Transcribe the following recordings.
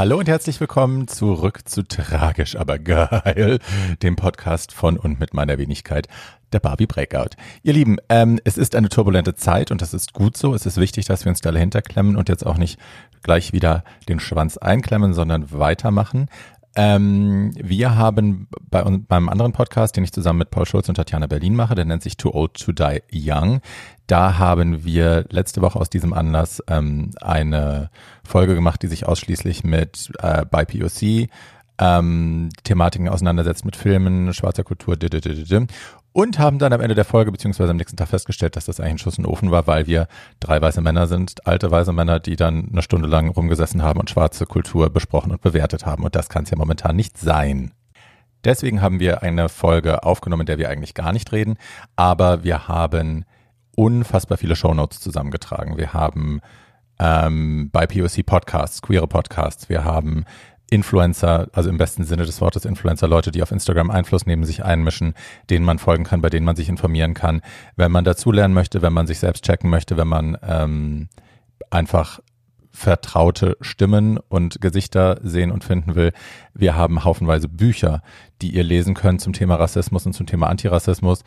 Hallo und herzlich willkommen zurück zu Tragisch, aber geil, dem Podcast von und mit meiner Wenigkeit, der Barbie Breakout. Ihr Lieben, ähm, es ist eine turbulente Zeit und das ist gut so. Es ist wichtig, dass wir uns da dahinter klemmen und jetzt auch nicht gleich wieder den Schwanz einklemmen, sondern weitermachen. Ähm, wir haben bei uns, beim anderen Podcast, den ich zusammen mit Paul Schulz und Tatjana Berlin mache, der nennt sich Too Old to Die Young. Da haben wir letzte Woche aus diesem Anlass ähm, eine Folge gemacht, die sich ausschließlich mit äh, bei POC ähm, Thematiken auseinandersetzt mit Filmen, schwarzer Kultur, und haben dann am Ende der Folge beziehungsweise am nächsten Tag festgestellt, dass das eigentlich ein Schuss in den Ofen war, weil wir drei weiße Männer sind, alte weiße Männer, die dann eine Stunde lang rumgesessen haben und schwarze Kultur besprochen und bewertet haben. Und das kann es ja momentan nicht sein. Deswegen haben wir eine Folge aufgenommen, in der wir eigentlich gar nicht reden, aber wir haben unfassbar viele Shownotes zusammengetragen. Wir haben ähm, bei POC Podcasts, queere Podcasts, wir haben Influencer, also im besten Sinne des Wortes Influencer, Leute, die auf Instagram Einfluss nehmen, sich einmischen, denen man folgen kann, bei denen man sich informieren kann. Wenn man dazulernen möchte, wenn man sich selbst checken möchte, wenn man ähm, einfach vertraute Stimmen und Gesichter sehen und finden will. Wir haben haufenweise Bücher, die ihr lesen könnt zum Thema Rassismus und zum Thema Antirassismus.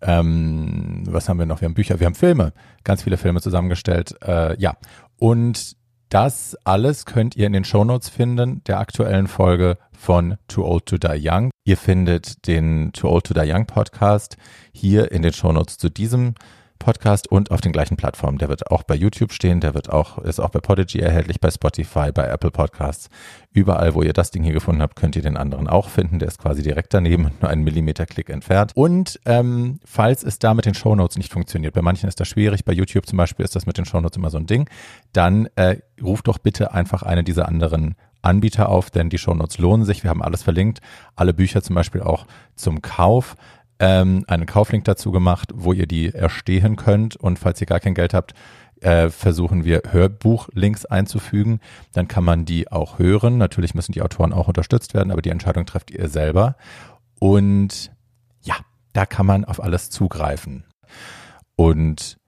Ähm, was haben wir noch? Wir haben Bücher, wir haben Filme, ganz viele Filme zusammengestellt. Äh, ja, und das alles könnt ihr in den Shownotes finden, der aktuellen Folge von Too Old to Die Young. Ihr findet den Too Old to Die Young Podcast hier in den Shownotes zu diesem Podcast und auf den gleichen Plattformen. Der wird auch bei YouTube stehen, der wird auch, ist auch bei Podigy erhältlich, bei Spotify, bei Apple Podcasts. Überall, wo ihr das Ding hier gefunden habt, könnt ihr den anderen auch finden. Der ist quasi direkt daneben nur einen Millimeter-Klick entfernt. Und ähm, falls es da mit den Shownotes nicht funktioniert, bei manchen ist das schwierig, bei YouTube zum Beispiel ist das mit den Shownotes immer so ein Ding, dann äh, ruft doch bitte einfach eine dieser anderen Anbieter auf, denn die Shownotes lohnen sich. Wir haben alles verlinkt, alle Bücher zum Beispiel auch zum Kauf ähm, einen Kauflink dazu gemacht, wo ihr die erstehen könnt. Und falls ihr gar kein Geld habt, äh, versuchen wir Hörbuchlinks einzufügen. Dann kann man die auch hören. Natürlich müssen die Autoren auch unterstützt werden, aber die Entscheidung trefft ihr selber. Und ja, da kann man auf alles zugreifen. Und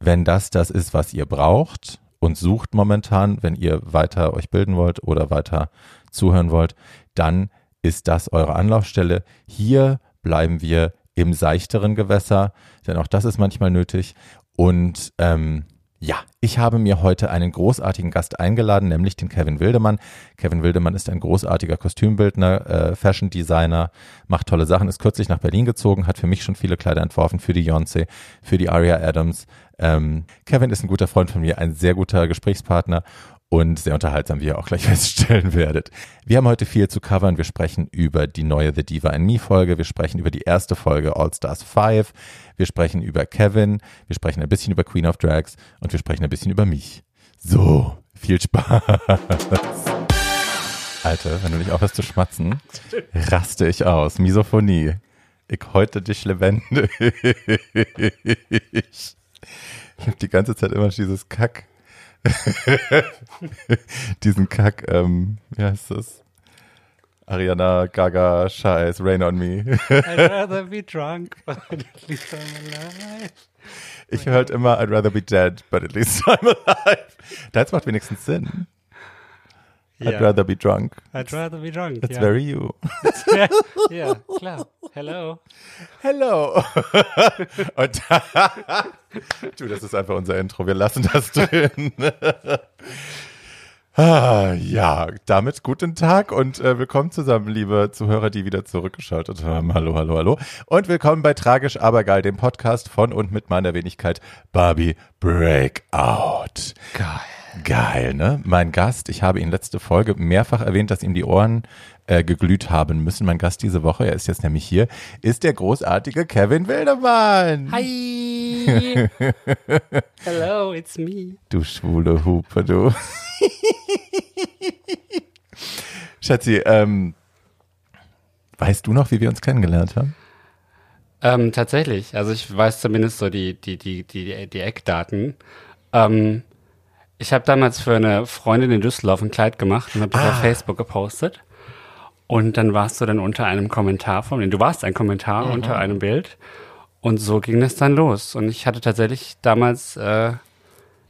wenn das das ist, was ihr braucht und sucht momentan, wenn ihr weiter euch bilden wollt oder weiter zuhören wollt, dann ist das eure Anlaufstelle. Hier bleiben wir im seichteren Gewässer, denn auch das ist manchmal nötig. Und ähm, ja, ich habe mir heute einen großartigen Gast eingeladen, nämlich den Kevin Wildemann. Kevin Wildemann ist ein großartiger Kostümbildner, äh, Fashion Designer, macht tolle Sachen, ist kürzlich nach Berlin gezogen, hat für mich schon viele Kleider entworfen, für die Beyoncé, für die Aria Adams. Ähm, Kevin ist ein guter Freund von mir, ein sehr guter Gesprächspartner und sehr unterhaltsam, wie ihr auch gleich feststellen werdet. Wir haben heute viel zu covern. Wir sprechen über die neue The Diva in Me Folge. Wir sprechen über die erste Folge All Stars 5. Wir sprechen über Kevin. Wir sprechen ein bisschen über Queen of Drags und wir sprechen ein bisschen über mich. So, viel Spaß. Alter, wenn du nicht aufhörst zu schmatzen, raste ich aus. Misophonie. Ich heute dich lebendig. Ich habe die ganze Zeit immer dieses Kack diesen Kack, ähm, wie heißt das? Ariana Gaga Scheiß, Rain on Me. I'd rather be drunk, but at least I'm alive. Ich höre halt immer I'd rather be dead, but at least I'm alive. Das macht wenigstens Sinn. Yeah. I'd rather be drunk. I'd rather be drunk. It's yeah. very you. ja, yeah, klar. Hello. Hello. Und du, das ist einfach unser Intro. Wir lassen das drin. Ah, ja, damit guten Tag und äh, willkommen zusammen, liebe Zuhörer, die wieder zurückgeschaltet haben. Hallo, hallo, hallo. Und willkommen bei Tragisch aber geil, dem Podcast von und mit meiner Wenigkeit Barbie Breakout. Geil. Geil, ne? Mein Gast, ich habe ihn letzte Folge mehrfach erwähnt, dass ihm die Ohren äh, geglüht haben müssen. Mein Gast diese Woche, er ist jetzt nämlich hier, ist der großartige Kevin Wildemann. Hi. Hello, it's me. Du schwule Hupe, du. Schatzi, ähm, weißt du noch, wie wir uns kennengelernt haben? Ähm, tatsächlich. Also ich weiß zumindest so die, die, die, die, die Eckdaten. Ähm, ich habe damals für eine Freundin in Düsseldorf ein Kleid gemacht und habe das ah. auf Facebook gepostet. Und dann warst du dann unter einem Kommentar von mir. Du warst ein Kommentar mhm. unter einem Bild. Und so ging das dann los. Und ich hatte tatsächlich damals äh,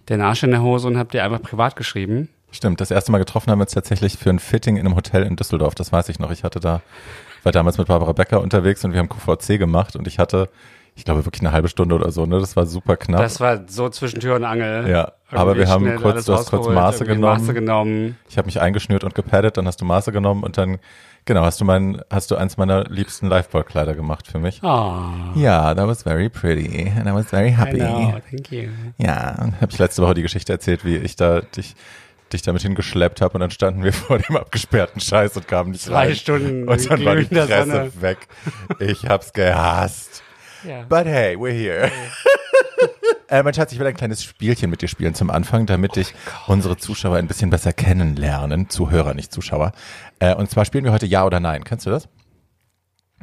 den Arsch in der Hose und habe dir einfach privat geschrieben. Stimmt, das erste Mal getroffen haben wir uns tatsächlich für ein Fitting in einem Hotel in Düsseldorf. Das weiß ich noch. Ich hatte da, war damals mit Barbara Becker unterwegs und wir haben QVC gemacht und ich hatte, ich glaube wirklich eine halbe Stunde oder so, ne? Das war super knapp. Das war so zwischen Tür und Angel. Ja, aber wir haben kurz, du hast kurz Maße genommen. Maße genommen. Ich habe mich eingeschnürt und gepaddet, dann hast du Maße genommen und dann, genau, hast du mein, hast du eins meiner liebsten Liveball-Kleider gemacht für mich. Oh. Ja, that was very pretty and I was very happy. I know, thank you. Ja, habe ich letzte Woche die Geschichte erzählt, wie ich da dich dich damit hingeschleppt habe und dann standen wir vor dem abgesperrten Scheiß und kamen nicht Zwei rein. Stunden Und dann war die Presse Sonne. weg. Ich hab's gehasst. Ja. But hey, we're here. äh, mein Schatz, ich will ein kleines Spielchen mit dir spielen zum Anfang, damit Oh dich unsere Zuschauer ein bisschen besser kennenlernen. Zuhörer, nicht Zuschauer. Äh, und zwar spielen wir heute Ja oder Nein. Kennst du das?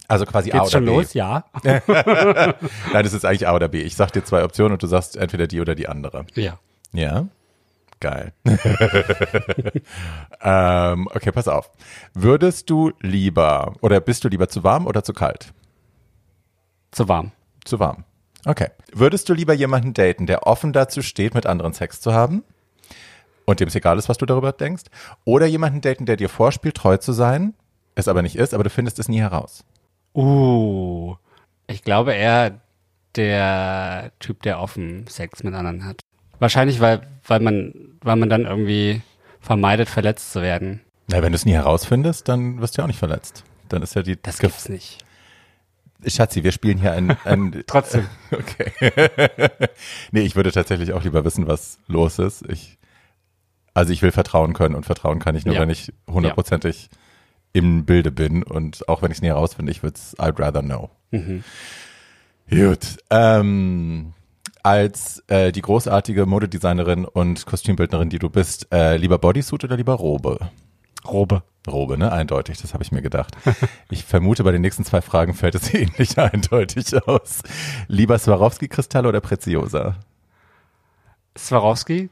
Also quasi A Geht's oder schon B. los? Ja. Nein, das ist eigentlich A oder B. Ich sag dir zwei Optionen und du sagst entweder die oder die andere. Ja. Ja. Geil. ähm, okay, pass auf. Würdest du lieber oder bist du lieber zu warm oder zu kalt? Zu warm. Zu warm. Okay. Würdest du lieber jemanden daten, der offen dazu steht, mit anderen Sex zu haben? Und dem es egal ist, was du darüber denkst? Oder jemanden daten, der dir vorspielt, treu zu sein, es aber nicht ist, aber du findest es nie heraus? Uh. Ich glaube eher der Typ, der offen Sex mit anderen hat. Wahrscheinlich, weil, weil man, weil man dann irgendwie vermeidet, verletzt zu werden. Na, wenn du es nie herausfindest, dann wirst du ja auch nicht verletzt. Dann ist ja die. Das gibt's nicht. Schatzi, wir spielen hier ein. ein Trotzdem. Okay. nee, ich würde tatsächlich auch lieber wissen, was los ist. Ich, also ich will vertrauen können und vertrauen kann ich nur, Ja. wenn ich hundertprozentig im Bilde bin und auch wenn ich es nie herausfinde, ich würde es, I'd rather know. Mhm. Gut. Ähm, als äh, die großartige Modedesignerin und Kostümbildnerin, die du bist, äh, lieber Bodysuit oder lieber Robe? Robe. Robe, ne? Eindeutig, das habe ich mir gedacht. Ich vermute, bei den nächsten zwei Fragen fällt es ähnlich eindeutig aus. Lieber Swarovski-Kristall oder Preziosa? Swarovski.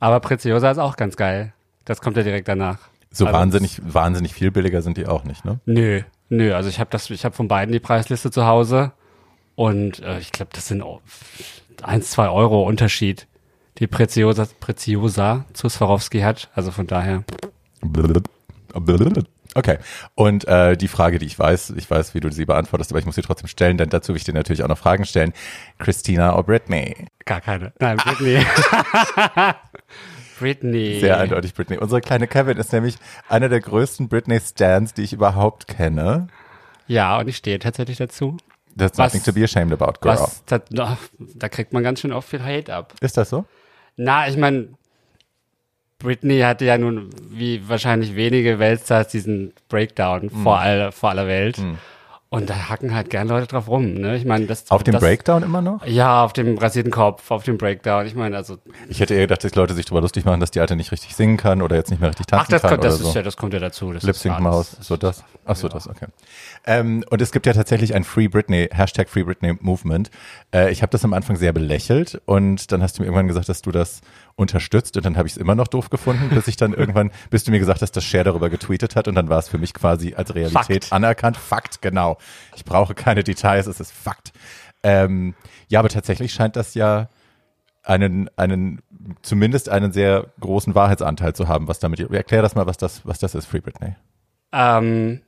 Aber Preziosa ist auch ganz geil. Das kommt ja direkt danach. So Also- wahnsinnig, wahnsinnig viel billiger sind die auch nicht, ne? Nö, nö. Also ich habe das, ich habe von beiden die Preisliste zu Hause und äh, ich glaube, das sind eins, zwei Euro Unterschied, die Preziosa, Preziosa zu Swarovski hat. Also von daher. Okay. Und äh, die Frage, die ich weiß, ich weiß, wie du sie beantwortest, aber ich muss sie trotzdem stellen, denn dazu will ich dir natürlich auch noch Fragen stellen. Christina oder Britney? Gar keine. Nein, Britney. Britney. Sehr eindeutig Britney. Unsere kleine Kevin ist nämlich einer der größten Britney-Stans, die ich überhaupt kenne. Ja, und ich stehe tatsächlich dazu. That's Was- nothing to be ashamed about, girl. Was, da, da da kriegt man ganz schön oft viel Hate ab. Ist das so? Na, ich meine, Britney hatte ja nun, wie wahrscheinlich wenige Weltstars, diesen Breakdown Hm. vor, all, vor aller Welt. Und da hacken halt gern Leute drauf rum. Ne? Ich meine, das Auf dem das, Breakdown immer noch? Ja, auf dem rasierten Kopf, auf dem Breakdown. Ich meine, also, Ich hätte eher gedacht, dass Leute sich darüber lustig machen, dass die Alte nicht richtig singen kann oder jetzt nicht mehr richtig tanzen ach, das, kann kommt, das, oder so. ist ja, das kommt ja dazu. Das Lip Sync Maus, so das. Ach so, das, okay. Ähm, und es gibt ja tatsächlich ein Free Britney, Hashtag Free Britney Movement. Äh, ich habe das am Anfang sehr belächelt und dann hast du mir irgendwann gesagt, dass du das unterstützt und dann habe ich es immer noch doof gefunden, bis ich dann irgendwann, bis du mir gesagt hast, dass Cher darüber getweetet hat und dann war es für mich quasi als Realität Fakt. anerkannt. Fakt, genau. Ich brauche keine Details, es ist Fakt. Ähm, ja, aber tatsächlich scheint das ja einen, einen, zumindest einen sehr großen Wahrheitsanteil zu haben, was damit, erklär das mal, was das, was das ist, Free Britney. Ähm,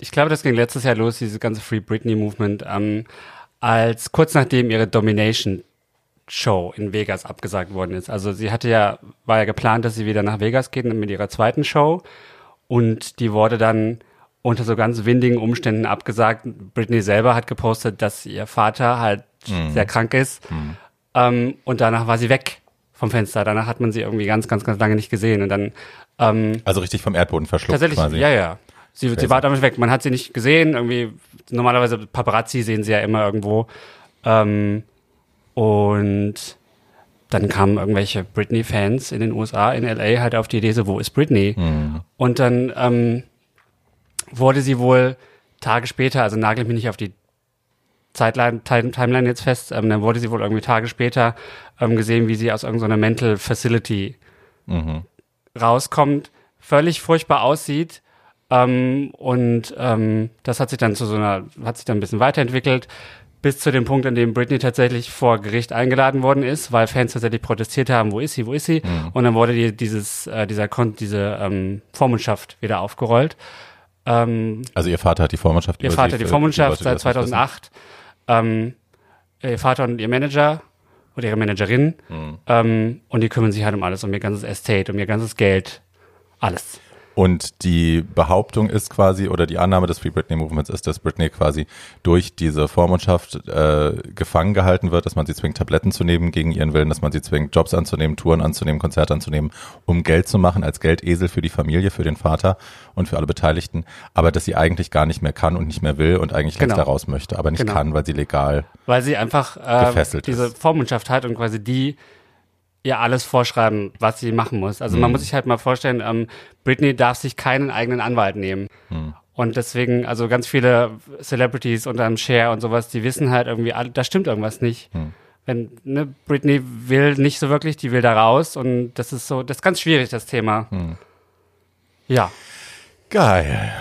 ich glaube, das ging letztes Jahr los, dieses ganze Free Britney Movement, ähm, als kurz nachdem ihre Domination Show in Vegas abgesagt worden ist. Also sie hatte ja, war ja geplant, dass sie wieder nach Vegas geht mit ihrer zweiten Show und die wurde dann unter so ganz windigen Umständen abgesagt. Britney selber hat gepostet, dass ihr Vater halt sehr krank ist ähm, und danach war sie weg vom Fenster. Danach hat man sie irgendwie ganz, ganz, ganz lange nicht gesehen und dann ähm, Also richtig vom Erdboden verschluckt Tatsächlich, quasi. ja, ja. Sie, sie war damit weg. Man hat sie nicht gesehen. Irgendwie, normalerweise Paparazzi sehen sie ja immer irgendwo. Ähm, und dann kamen irgendwelche Britney-Fans in den USA, in LA, halt auf die Idee, so, wo ist Britney? Und dann ähm, wurde sie wohl Tage später, also nagelt mich nicht auf die Zeitline, Time- Timeline jetzt fest, ähm, dann wurde sie wohl irgendwie Tage später ähm, gesehen, wie sie aus irgendeiner Mental Facility rauskommt, völlig furchtbar aussieht. Ähm, und ähm, das hat sich dann zu so einer, hat sich dann ein bisschen weiterentwickelt, bis zu dem Punkt, an dem Britney tatsächlich vor Gericht eingeladen worden ist, weil Fans tatsächlich protestiert haben, wo ist sie, wo ist sie? Mhm. Und dann wurde die, dieses, äh, dieser Kon diese ähm, Vormundschaft wieder aufgerollt. Ähm, also ihr Vater hat die Vormundschaft Ihr Vater hat die Vormundschaft seit 2008. Ähm, ihr Vater und ihr Manager oder ihre Managerin. Mhm. Ähm, und die kümmern sich halt um alles, um ihr ganzes Estate, um ihr ganzes Geld, alles. Und die Behauptung ist quasi, oder die Annahme des Free Britney Movements ist, dass Britney quasi durch diese Vormundschaft äh, gefangen gehalten wird, dass man sie zwingt, Tabletten zu nehmen gegen ihren Willen, dass man sie zwingt, Jobs anzunehmen, Touren anzunehmen, Konzerte anzunehmen, um Geld zu machen, als Geldesel für die Familie, für den Vater und für alle Beteiligten, aber dass sie eigentlich gar nicht mehr kann und nicht mehr will und eigentlich genau. längst da raus möchte, aber nicht genau. kann, weil sie legal Weil sie einfach äh, diese ist. Vormundschaft hat und quasi die ihr alles vorschreiben, was sie machen muss. Also mhm. man muss sich halt mal vorstellen, ähm, Britney darf sich keinen eigenen Anwalt nehmen. Mhm. Und deswegen, also ganz viele Celebrities unter einem Share und sowas, die wissen halt irgendwie, da stimmt irgendwas nicht. Mhm. Wenn, ne, Britney will nicht so wirklich, die will da raus und das ist so, das ist ganz schwierig, das Thema. Mhm. Ja. Geil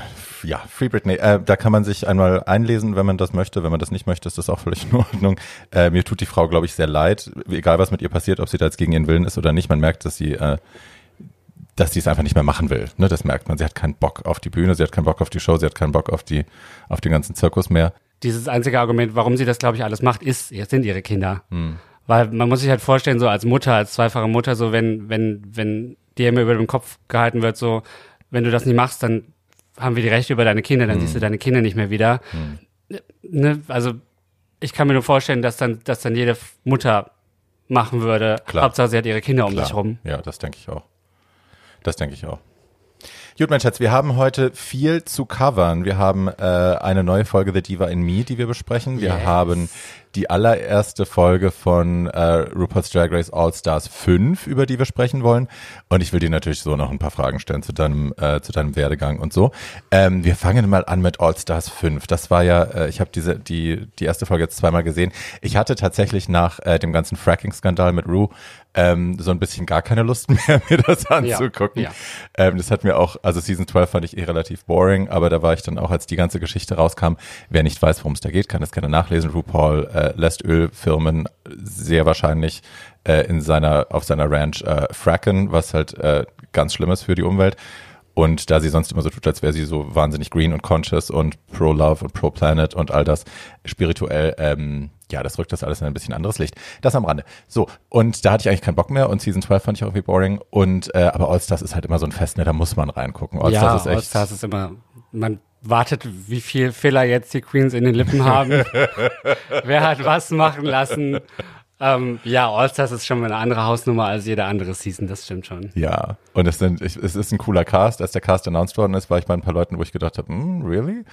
ja, Free Britney. Äh, da kann man sich einmal einlesen, wenn man das möchte. Wenn man das nicht möchte, ist das auch völlig in Ordnung. Äh, mir tut die Frau, glaube ich, sehr leid. Egal, was mit ihr passiert, ob sie da jetzt gegen ihren Willen ist oder nicht. Man merkt, dass sie, äh, dass sie es einfach nicht mehr machen will. Ne, das merkt man. Sie hat keinen Bock auf die Bühne, sie hat keinen Bock auf die Show, sie hat keinen Bock auf die, auf den ganzen Zirkus mehr. Dieses einzige Argument, warum sie das, glaube ich, alles macht, ist, jetzt sind ihre Kinder. Hm. Weil man muss sich halt vorstellen, so als Mutter, als zweifache Mutter, so wenn, wenn, wenn dir immer über den Kopf gehalten wird, so, wenn du das nicht machst, dann haben wir die Rechte über deine Kinder, dann mhm. siehst du deine Kinder nicht mehr wieder. Mhm. Ne? Also ich kann mir nur vorstellen, dass dann, dass dann jede Mutter machen würde. Klar. Hauptsache, sie hat ihre Kinder um Klar. sich rum. Ja, das denke ich auch. Das denke ich auch. Gut, mein Schatz, wir haben heute viel zu covern. Wir haben äh, eine neue Folge The Diva in Me, die wir besprechen. Wir yes. haben die allererste Folge von äh, Rupert's Drag Race All Stars 5, über die wir sprechen wollen. Und ich will dir natürlich so noch ein paar Fragen stellen zu deinem, äh, zu deinem Werdegang und so. Ähm, wir fangen mal an mit All Stars 5. Das war ja, äh, ich habe diese die die erste Folge jetzt zweimal gesehen. Ich hatte tatsächlich nach äh, dem ganzen Fracking-Skandal mit Rue ähm, so ein bisschen gar keine Lust mehr, mir das anzugucken. Ja, ja. Ähm, das hat mir auch, also Season 12 fand ich eh relativ boring, aber da war ich dann auch, als die ganze Geschichte rauskam, wer nicht weiß, worum es da geht, kann das gerne nachlesen. RuPaul äh, lässt Ölfirmen sehr wahrscheinlich äh, in seiner, auf seiner Ranch äh, fracken, was halt äh, ganz schlimm ist für die Umwelt. Und da sie sonst immer so tut, als wäre sie so wahnsinnig green und conscious und pro-love und pro-planet und all das spirituell, ähm, ja, das rückt das alles in ein bisschen anderes Licht. Das am Rande. So, und da hatte ich eigentlich keinen Bock mehr und Season 12 fand ich auch irgendwie boring. Und äh, aber All-Stars ist halt immer so ein Fest, ne, da muss man reingucken. All-Stars ja, ist echt. All-Stars ist immer, man wartet, wie viel Filler jetzt die Queens in den Lippen haben. Wer hat was machen lassen? Ähm, ja, All-Stars ist schon mal eine andere Hausnummer als jede andere Season, das stimmt schon. Ja, und es, sind, ich, es ist ein cooler Cast. Als der Cast announced worden ist, war ich bei ein paar Leuten, wo ich gedacht habe, mm, really?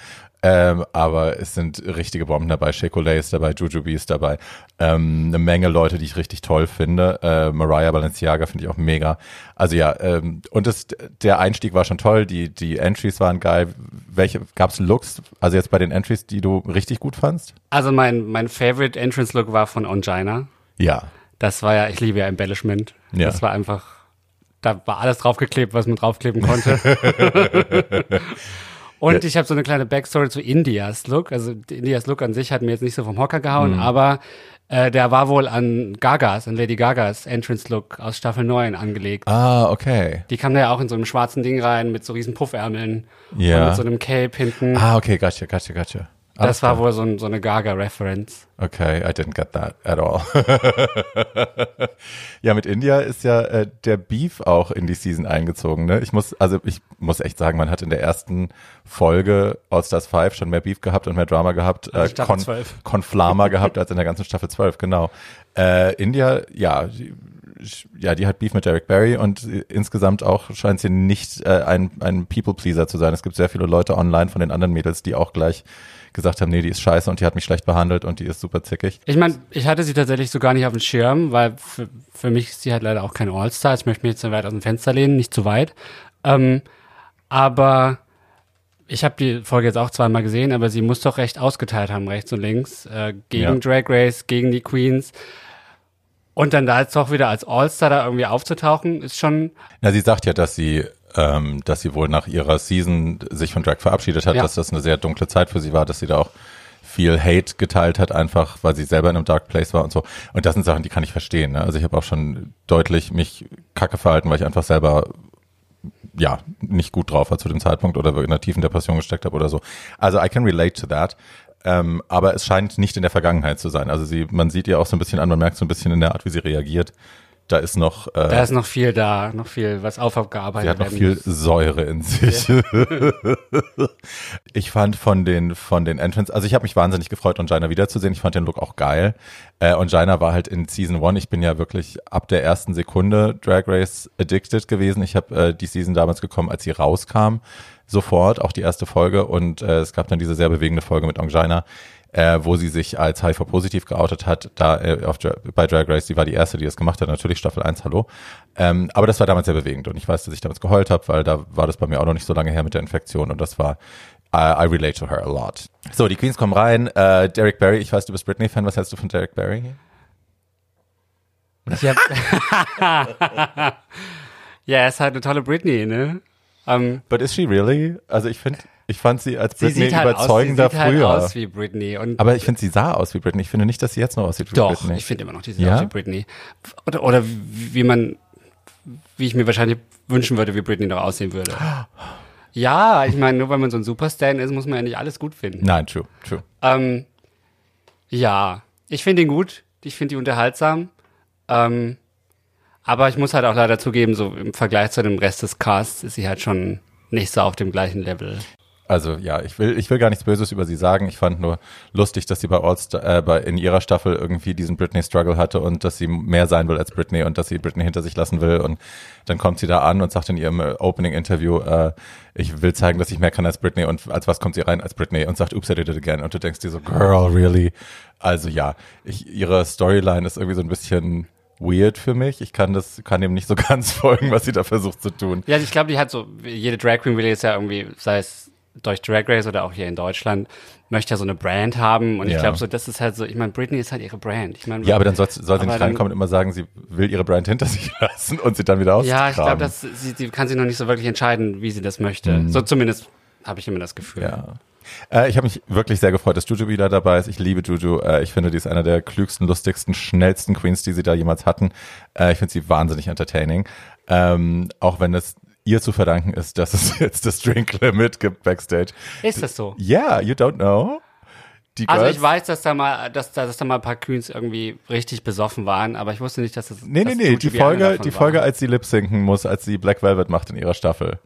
Ähm, aber es sind richtige Bomben dabei. Shea ist dabei, Jujubee ist dabei. Ähm, eine Menge Leute, die ich richtig toll finde. Äh, Mariah Balenciaga finde ich auch mega. Also ja, ähm, und das, der Einstieg war schon toll. Die, die Entries waren geil. Welche gab's Looks? Also jetzt bei den Entries, die du richtig gut fandst? Also mein, mein Favorite Entrance Look war von Ongina. Ja. Das war ja, ich liebe ja Embellishment. Ja. Das war einfach, da war alles draufgeklebt, was man draufkleben konnte. Und ja. ich habe so eine kleine Backstory zu Indias Look. Also Indias Look an sich hat mir jetzt nicht so vom Hocker gehauen, mhm. aber äh, der war wohl an Gagas, an Lady Gagas Entrance Look aus Staffel 9 angelegt. Ah, okay. Die kam da ja auch in so einem schwarzen Ding rein mit so riesen Puffärmeln ja. und mit so einem Cape hinten. Ah, okay, gotcha, gotcha, gotcha. Das war wohl so, ein, so eine Gaga-Reference. Okay, I didn't get that at all. ja, mit India ist ja äh, der Beef auch in die Season eingezogen. Ne? Ich muss, also ich muss echt sagen, man hat in der ersten Folge All Stars 5 schon mehr Beef gehabt und mehr Drama gehabt, äh, Kon 12. Konflama gehabt als in der ganzen Staffel 12, genau. Äh, India, ja, die, ja, die hat Beef mit Derek Barry und insgesamt auch scheint sie nicht äh, ein, ein People-Pleaser zu sein. Es gibt sehr viele Leute online von den anderen Mädels, die auch gleich gesagt haben, nee, die ist scheiße und die hat mich schlecht behandelt und die ist super zickig. Ich meine, ich hatte sie tatsächlich so gar nicht auf dem Schirm, weil für, für mich ist sie halt leider auch kein All-Star. Ich möchte mich jetzt so weit aus dem Fenster lehnen, nicht zu weit. Ähm, aber ich habe die Folge jetzt auch zweimal gesehen, aber sie muss doch recht ausgeteilt haben, rechts und links, äh, gegen ja. Drag Race, gegen die Queens. Und dann da jetzt doch wieder als All-Star da irgendwie aufzutauchen, ist schon. Na, sie sagt ja, dass sie ähm, dass sie wohl nach ihrer Season sich von Drag verabschiedet hat, ja. dass das eine sehr dunkle Zeit für sie war, dass sie da auch viel Hate geteilt hat, einfach weil sie selber in einem Dark Place war und so. Und das sind Sachen, die kann ich verstehen. Ne? Also ich habe auch schon deutlich mich kacke verhalten, weil ich einfach selber ja nicht gut drauf war zu dem Zeitpunkt oder in einer tiefen Depression gesteckt habe oder so. Also I can relate to that. Ähm, aber es scheint nicht in der Vergangenheit zu sein. Also sie, man sieht ihr auch so ein bisschen an, man merkt so ein bisschen in der Art, wie sie reagiert, da ist noch. Äh, da ist noch viel da, noch viel, was aufgearbeitet Sie hat noch viel muss. Säure in sich. Ja. ich fand von den von den Entrance, also ich habe mich wahnsinnig gefreut, Ongina wiederzusehen. Ich fand den Look auch geil. Äh, Ongina war halt in Season One. Ich bin ja wirklich ab der ersten Sekunde Drag Race addicted gewesen. Ich habe äh, die Season damals gekommen, als sie rauskam, sofort, auch die erste Folge. Und äh, es gab dann diese sehr bewegende Folge mit Ongina äh, wo sie sich als HIV-positiv geoutet hat, da äh, auf, bei Drag Race, sie war die erste, die das gemacht hat, natürlich Staffel 1, hallo. Ähm, aber das war damals sehr bewegend und ich weiß, dass ich damals geheult habe, weil da war das bei mir auch noch nicht so lange her mit der Infektion und das war I, I relate to her a lot. So, die Queens kommen rein. Äh, Derek Barry, ich weiß, du bist Britney-Fan. Was hältst du von Derek Barry? Ich hab ja, er ist halt eine tolle Britney, ne? Um, ähm, But is she really? Also ich finde, ich fand sie als Britney sie halt überzeugender aus, sie sieht früher. Halt aus wie Britney. Aber ich finde, sie sah aus wie Britney. Ich finde nicht, dass sie jetzt noch aussieht wie Doch, Britney. Doch, ich finde immer noch, die sieht ja? aus wie Britney. Oder, oder wie man, wie ich mir wahrscheinlich wünschen würde, wie Britney noch aussehen würde. Ja, ich meine, nur weil man so ein Superstar ist, muss man ja nicht alles gut finden. Nein, true, true. Ähm, ja, ich finde ihn gut. Ich finde ihn unterhaltsam. Ähm, aber ich muss halt auch leider zugeben, so im Vergleich zu dem Rest des Casts ist sie halt schon nicht so auf dem gleichen Level. Also ja, ich will, ich will gar nichts Böses über sie sagen. Ich fand nur lustig, dass sie bei All-Star, äh, bei, in ihrer Staffel irgendwie diesen Britney-Struggle hatte und dass sie mehr sein will als Britney und dass sie Britney hinter sich lassen will. Und dann kommt sie da an und sagt in ihrem äh, Opening-Interview, äh, ich will zeigen, dass ich mehr kann als Britney. Und als was kommt sie rein als Britney und sagt, oops, I did it again. Und du denkst dir so, girl, really? Also ja, ich, ihre Storyline ist irgendwie so ein bisschen weird für mich. Ich kann das, kann dem nicht so ganz folgen, was sie da versucht zu tun. Ja, ich glaube, die hat so, jede Drag Queen will jetzt ja irgendwie, sei es durch Drag Race oder auch hier in Deutschland möchte ja so eine Brand haben und ja. ich glaube so, das ist halt so, ich meine, Britney ist halt ihre Brand. Ich mein, ja, aber dann soll, soll sie nicht reinkommen und immer sagen, sie will ihre Brand hinter sich lassen und sie dann wieder ausgraben. Ja, ich glaube, dass sie, sie kann sich noch nicht so wirklich entscheiden, wie sie das möchte. Mhm. So zumindest habe ich immer das Gefühl. Ja. Äh, ich habe mich wirklich sehr gefreut, dass Juju wieder dabei ist. Ich liebe Juju. Äh, ich finde, die ist einer der klügsten, lustigsten, schnellsten Queens, die sie da jemals hatten. Äh, ich finde sie wahnsinnig entertaining. Ähm, auch wenn es ihr zu verdanken ist, dass es jetzt das Drink Limit gibt backstage. Ist das so? Ja, yeah, you don't know. Die also ich weiß, dass da mal, dass da, dass da mal ein paar Queens irgendwie richtig besoffen waren, aber ich wusste nicht, dass das. Nee, nee, nee, die Folge, die Folge, als sie lip sinken muss, als sie Black Velvet macht in ihrer Staffel.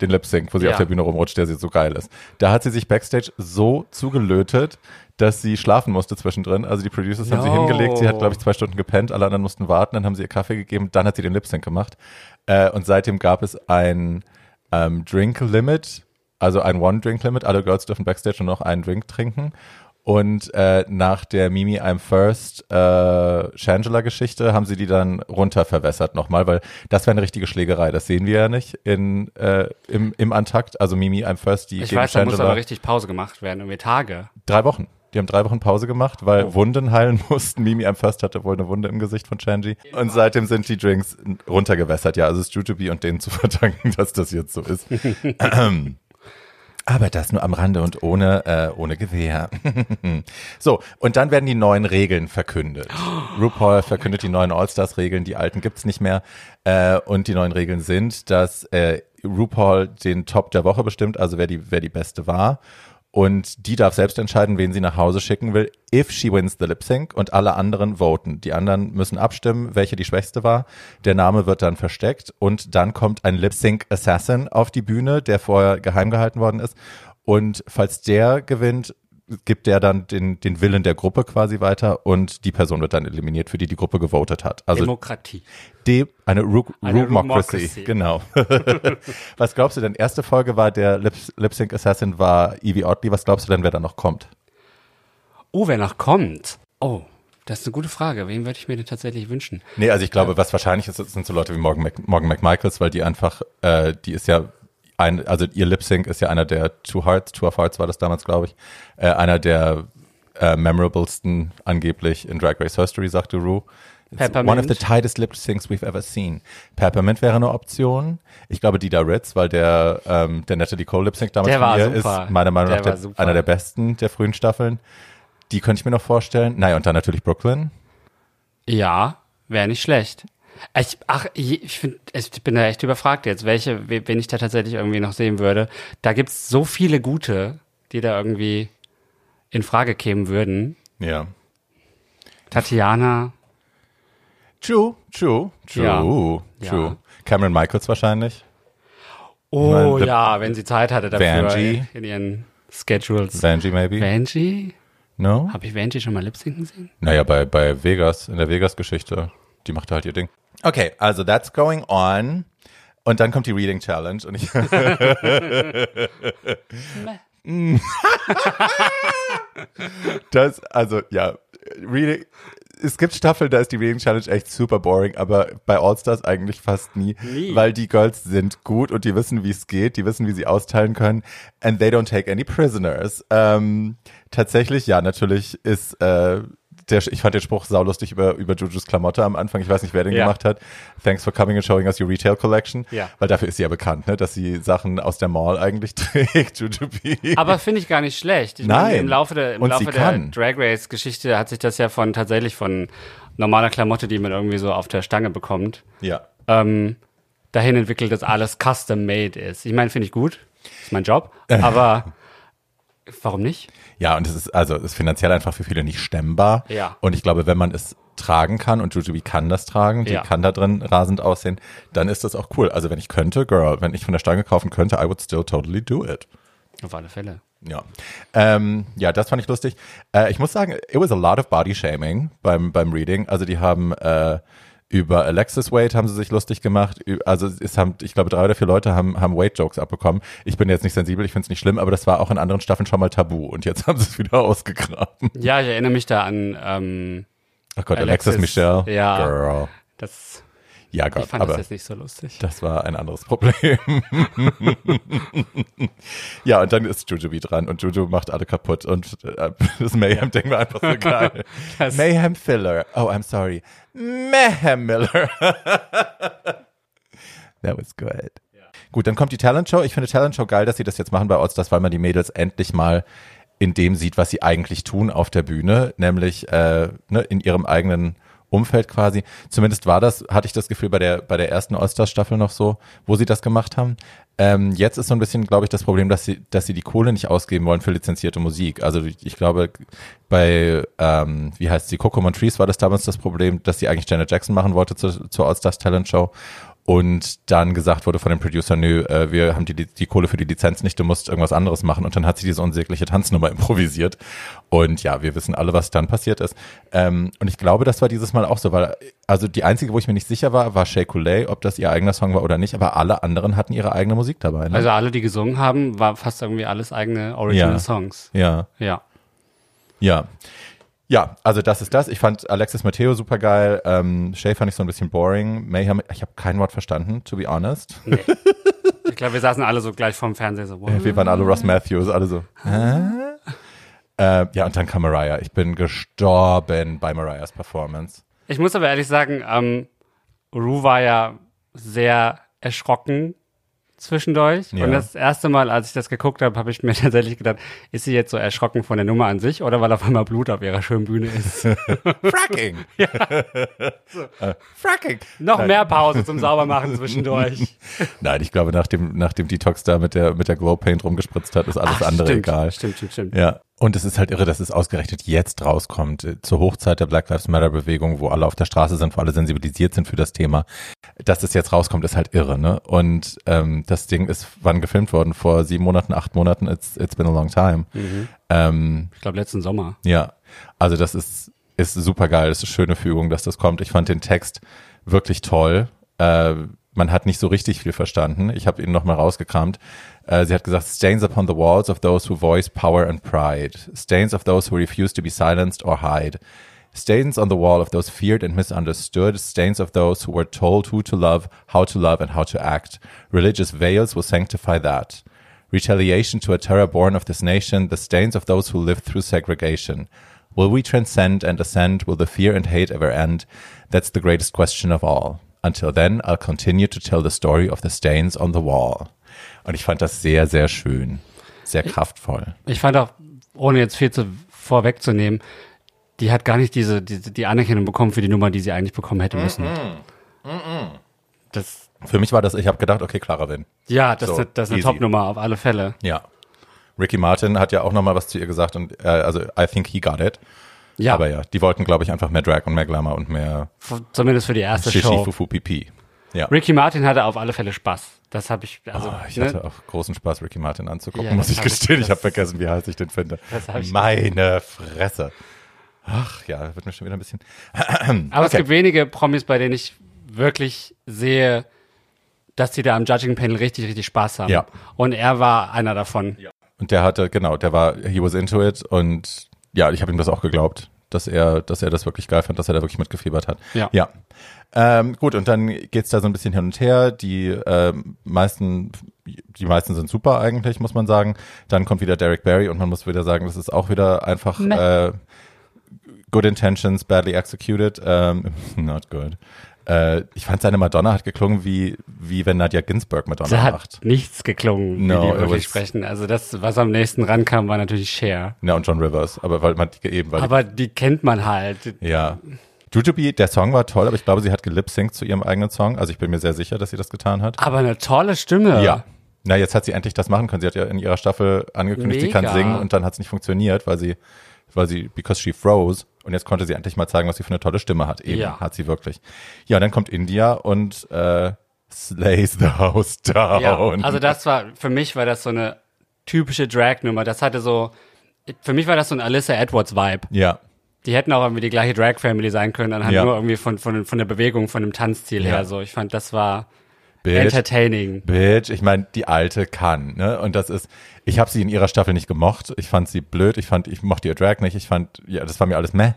Den Lip Sync, wo sie ja. auf der Bühne rumrutscht, der sie so geil ist. Da hat sie sich backstage so zugelötet, dass sie schlafen musste zwischendrin. Also die Producers no. haben sie hingelegt, sie hat, glaube ich, zwei Stunden gepennt, alle anderen mussten warten, dann haben sie ihr Kaffee gegeben, dann hat sie den Lip Sync gemacht. Äh, und seitdem gab es ein ähm, Drink Limit, also ein One-Drink Limit. Alle Girls dürfen Backstage nur noch einen Drink trinken. Und äh, nach der Mimi I'm First äh, Shangela-Geschichte haben sie die dann runterverwässert nochmal, weil das wäre eine richtige Schlägerei. Das sehen wir ja nicht in, äh, im, im Antakt. Also Mimi I'm First, die Ich weiß, Shangela, da muss aber richtig Pause gemacht werden, irgendwie Tage. Drei Wochen. Die haben drei Wochen Pause gemacht, weil oh. Wunden heilen mussten. Mimi am First hatte wohl eine Wunde im Gesicht von Chanji. Und seitdem sind die Drinks runtergewässert. Ja, also es ist Jujubee und denen zu verdanken, dass das jetzt so ist. Aber das nur am Rande und ohne, äh, ohne Gewehr. so, und dann werden die neuen Regeln verkündet. RuPaul verkündet die neuen All-Stars-Regeln, die alten gibt's nicht mehr. Äh, und die neuen Regeln sind, dass äh, RuPaul den Top der Woche bestimmt, also wer die, wer die beste war und die darf selbst entscheiden, wen sie nach Hause schicken will, if she wins the lip sync und alle anderen voten. Die anderen müssen abstimmen, welche die schwächste war. Der Name wird dann versteckt und dann kommt ein Lip Sync Assassin auf die Bühne, der vorher geheim gehalten worden ist. Und falls der gewinnt, gibt der dann den, den Willen der Gruppe quasi weiter und die Person wird dann eliminiert, für die die Gruppe gewotet hat. Also Demokratie. De, eine, Ru eine Rumocracy, genau. Was glaubst du denn? Erste Folge war der Lip, Lip Sync Assassin war Evie Oddly. Was glaubst du denn, wer da noch kommt? Oh, wer noch kommt? Oh, das ist eine gute Frage. Wen würde ich mir denn tatsächlich wünschen? Nee, also ich glaube, äh, was wahrscheinlich ist, sind so Leute wie Morgan, Mac, Morgan McMichaels, weil die einfach, äh, die ist ja ein, also ihr Lip Sync ist ja einer der Two Hearts, Two of Hearts war das damals, glaube ich, äh, einer der äh, memorablesten angeblich in Drag Race History, sagte Rue. Peppermint. One of the tightest lip syncs we've ever seen. Peppermint wäre eine Option. Ich glaube, Dida Ritz, weil der, ähm, der Natalie Cole Lip Sync damals Der war super. ist meiner Meinung Der nach der, einer der besten der frühen Staffeln. Die könnte ich mir noch vorstellen. Naja, und dann natürlich Brooklyn. Ja, wäre nicht schlecht. Ich, ach, ich, find, ich bin da echt überfragt jetzt, welche, we- wen ich da tatsächlich irgendwie noch sehen würde. Da gibt's so viele gute, die da irgendwie in Frage kämen würden. Ja. Tatjana, True, true, true, Ja. true. Ja. Cameron Michaels wahrscheinlich. oh meine, ja, wenn sie Zeit hatte dafür Vanjie. in ihren Schedules. Vanjie maybe. Vanjie? no? Habe ich Vanjie schon mal lip-sinken sehen? Naja, bei, bei Vegas, in der Vegas-Geschichte, die macht halt ihr Ding. Okay, also that's going on. Und dann kommt die Reading Challenge und ich. das, also ja, Reading. Es gibt Staffeln, da ist die Reading Challenge echt super boring, aber bei All-Stars eigentlich fast nie, Nie. weil die Girls sind gut und die wissen, wie es geht, die wissen, wie sie austeilen können and they don't take any prisoners. Ähm, tatsächlich, ja, natürlich ist äh, der, ich fand den Spruch saulustig über, über Jujus Klamotte am Anfang. Ich weiß nicht, wer den Ja. gemacht hat. Thanks for coming and showing us your retail collection. Ja. Weil dafür ist sie ja bekannt, ne, dass sie Sachen aus der Mall eigentlich trägt, Juju B. Aber finde ich gar nicht schlecht. Ich Nein. Meine, Im Laufe der, im Und Laufe der. Drag Race Geschichte hat sich das ja von tatsächlich von normaler Klamotte, die man irgendwie so auf der Stange bekommt, Ja. ähm, dahin entwickelt, dass alles custom made ist. Ich meine, finde ich gut. Ist mein Job. Aber warum nicht? Ja, und es ist, also, es ist finanziell einfach für viele nicht stemmbar. Ja. Und ich glaube, wenn man es tragen kann und Jujubee kann das tragen, die Ja. kann da drin rasend aussehen, dann ist das auch cool. Also, wenn ich könnte, girl, wenn ich von der Stange kaufen könnte, I would still totally do it. Auf alle Fälle. Ja, ähm, ja, das fand ich lustig. Äh, ich muss sagen, it was a lot of body shaming beim beim Reading. Also die haben äh, über Alexis Wade haben sie sich lustig gemacht. Also es haben, ich glaube, drei oder vier Leute haben haben Wade Jokes abbekommen. Ich bin jetzt nicht sensibel, ich finde es nicht schlimm, aber das war auch in anderen Staffeln schon mal tabu und jetzt haben sie es wieder ausgegraben. Ja, ich erinnere mich da an ähm, Ach Gott, Alexis, Alexis, Michelle, ja. girl, das. Ja Ich Gott, fand aber das jetzt nicht so lustig. Das war ein anderes Problem. ja, und dann ist Jujubee dran und Juju macht alle kaputt und äh, das Mayhem-Ding war einfach so geil. Das- Mayhem Filler. Oh, I'm sorry. Mayhem Miller. That was good. Gut, dann kommt die Talent Show. Ich finde Talent Show geil, dass sie das jetzt machen bei Allstars, weil man die Mädels endlich mal in dem sieht, was sie eigentlich tun auf der Bühne, nämlich äh, ne, in ihrem eigenen Umfeld quasi. Zumindest war das, hatte ich das Gefühl bei der bei der ersten Allstars Staffel noch so, wo sie das gemacht haben. Ähm, jetzt ist so ein bisschen, glaube ich, das Problem, dass sie, dass sie die Kohle nicht ausgeben wollen für lizenzierte Musik. Also ich, ich glaube, bei, ähm, wie heißt sie, Coco Montrese war das damals das Problem, dass sie eigentlich Janet Jackson machen wollte zu, zur All-Stars Talent Show. Und dann gesagt wurde von dem Producer, nö, äh, wir haben die, die Kohle für die Lizenz nicht, du musst irgendwas anderes machen. Und dann hat sie diese unsägliche Tanznummer improvisiert. Und ja, wir wissen alle, was dann passiert ist. Ähm, und ich glaube, das war dieses Mal auch so, weil, also die einzige, wo ich mir nicht sicher war, war Shay Coulee, ob das ihr eigener Song war oder nicht, aber alle anderen hatten ihre eigene Musik dabei. Ne? Also alle, die gesungen haben, war fast irgendwie alles eigene Original Ja. Songs. ja. Ja. Ja. Ja, also das ist das. Ich fand Alexis Matteo super geil. Ähm, Shay fand ich so ein bisschen boring. Mayhem, ich habe kein Wort verstanden, to be honest. Nee. ich glaube, wir saßen alle so gleich vorm Fernseher so. Wir waren alle Ross Matthews, alle so. Hä? Äh, ja, und dann kam Mariah. Ich bin gestorben bei Mariahs Performance. Ich muss aber ehrlich sagen, ähm, Ru war ja sehr erschrocken zwischendurch. Ja. Und das erste Mal, als ich das geguckt habe, habe ich mir tatsächlich gedacht, ist sie jetzt so erschrocken von der Nummer an sich oder weil auf einmal Blut auf ihrer schönen Bühne ist? Fracking! Äh, Fracking! Noch Nein. mehr Pause zum Saubermachen zwischendurch. Nein, ich glaube, nach dem, nach dem Detox da mit der, mit der Glow Paint rumgespritzt hat, ist alles Ach, andere stimmt, egal. Stimmt, stimmt, stimmt. Ja. Und es ist halt irre, dass es ausgerechnet jetzt rauskommt, äh, zur Hochzeit der Black Lives Matter Bewegung, wo alle auf der Straße sind, wo alle sensibilisiert sind für das Thema. Dass es jetzt rauskommt, ist halt irre, ne? Und ähm, das Ding ist wann gefilmt worden? Vor sieben Monaten, acht Monaten? It's, it's been a long time. Ähm, Ich glaube, letzten Sommer. ja, also das ist, ist super geil. Das ist eine schöne Fügung, dass das kommt. Ich fand den Text wirklich toll. Äh, man hat nicht so richtig viel verstanden. Ich habe ihn nochmal rausgekramt. Äh, sie hat gesagt, stains upon the walls of those who voice power and pride. Stains of those who refuse to be silenced or hide. Stains on the wall of those feared and misunderstood. Stains of those who were told who to love, how to love and how to act. Religious veils will sanctify that. Retaliation to a terror born of this nation, the stains of those who lived through segregation. Will we transcend and ascend? Will the fear and hate ever end? That's the greatest question of all. Until then, I'll continue to tell the story of the stains on the wall. Und ich fand das sehr, sehr schön. Sehr kraftvoll. Ich fand auch, ohne jetzt viel zu vorwegzunehmen, die hat gar nicht diese, diese die Anerkennung bekommen für die Nummer, die sie eigentlich bekommen hätte müssen. Das, Für mich war das, ich habe gedacht, okay, klarer Win. ja, das, So, ist eine- das ist eine. Top-Nummer auf alle Fälle. Ja. Ricky Martin hat ja auch nochmal was zu ihr gesagt und äh, also I think he got it. Ja, Aber ja, die wollten, glaube ich, einfach mehr Drag und mehr Glamour und mehr zumindest für die erste Shishi, Show. Fufu, Pipi. Ja. Ricky Martin hatte auf alle Fälle Spaß. Das habe ich, also, Oh, ich ne? hatte auch großen Spaß, Ricky Martin anzugucken, Ja, muss ich ich- gestehen. Ich, das- habe vergessen, wie heiß ich den finde. Das ich- Meine Fresse. Ach ja, wird mir schon wieder ein bisschen. Aber es Okay. gibt wenige Promis, bei denen ich wirklich sehe, dass die da am Judging Panel richtig, richtig Spaß haben. Ja. Und er war einer davon. Und der hatte, genau, der war, he was into it und ja, ich habe ihm das auch geglaubt, dass er, dass er das wirklich geil fand, dass er da wirklich mitgefiebert hat. Ja. Ja. Ähm, gut, und dann geht's da so ein bisschen hin und her. Die ähm, meisten, die meisten sind super eigentlich, muss man sagen. Dann kommt wieder Derek Barry und man muss wieder sagen, das ist auch wieder einfach äh, good intentions, badly executed. Ähm, not good. Äh, ich fand seine Madonna hat geklungen wie, wie wenn Nadja Ginsburg Madonna hat macht. nichts geklungen, wie No, die it wirklich sprechen. Also das, was am nächsten rankam, war natürlich Cher. Ja, und John Rivers, aber weil man die eben, weil Aber die kennt man halt. Ja. Jujubee, der Song war toll, aber ich glaube, sie hat gelip-synct zu ihrem eigenen Song. Also ich bin mir sehr sicher, dass sie das getan hat. Aber eine tolle Stimme. Ja. Na, jetzt hat sie endlich das machen können. Sie hat ja in ihrer Staffel angekündigt, sie kann Mega. singen und dann hat es nicht funktioniert, weil sie, weil sie, because she froze. Und jetzt konnte sie endlich mal zeigen, was sie für eine tolle Stimme hat. Eben, Ja. hat sie wirklich. Ja, und dann kommt India und äh, slays the house down. Ja, also das war, für mich war das so eine typische Drag-Nummer. Das hatte so, für mich war das so ein Alyssa Edwards-Vibe. ja, Die hätten auch irgendwie die gleiche Drag-Family sein können, anhand Ja. nur irgendwie von, von, von der Bewegung, von dem Tanzstil Ja. her. So, ich fand, das war Bitch. entertaining. Bitch, ich meine, die alte kann, ne? Und das ist, ich habe sie in ihrer Staffel nicht gemocht. Ich fand sie blöd. Ich fand, ich mochte ihr Drag nicht. Ich fand, ja, das war mir alles meh.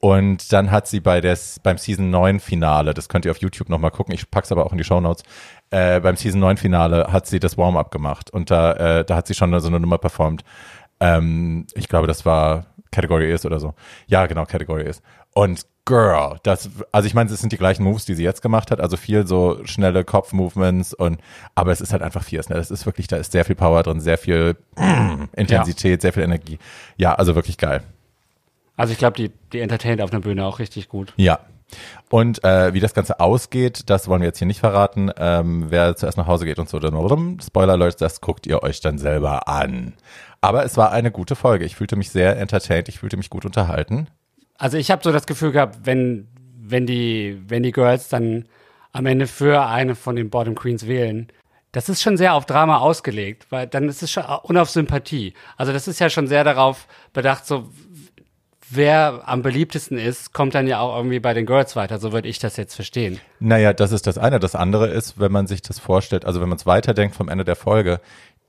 Und dann hat sie bei des, beim Season 9 Finale, das könnt ihr auf YouTube nochmal gucken, ich pack's aber auch in die Shownotes, äh, beim Season 9 Finale hat sie das Warm-up gemacht und da, äh, da hat sie schon so eine Nummer performt. Ähm, ich glaube, das war Category ist oder so. Ja, genau, Category ist. Und Girl, das, also ich meine, es sind die gleichen Moves, die sie jetzt gemacht hat, also viel so schnelle Kopfmovements und, aber es ist halt einfach fierce, ne? Das ist wirklich, da ist sehr viel Power drin, sehr viel mm, Intensität, sehr viel Energie. Ja, also wirklich geil. Also ich glaube, die, die entertaint auf der Bühne auch richtig gut. Ja. Und äh, wie das Ganze ausgeht, das wollen wir jetzt hier nicht verraten. Ähm, wer zuerst nach Hause geht und so, dann Spoiler Alert, das guckt ihr euch dann selber an. Aber es war eine gute Folge. Ich fühlte mich sehr entertained, ich fühlte mich gut unterhalten. Also ich habe so das Gefühl gehabt, wenn, wenn, die, wenn die Girls dann am Ende für eine von den Bottom Queens wählen, das ist schon sehr auf Drama ausgelegt, weil dann ist es schon und auf Sympathie. Also das ist ja schon sehr darauf bedacht, so wer am beliebtesten ist, kommt dann ja auch irgendwie bei den Girls weiter. So würde ich das jetzt verstehen. Naja, das ist das eine. Das andere ist, wenn man sich das vorstellt, also wenn man es weiterdenkt vom Ende der Folge,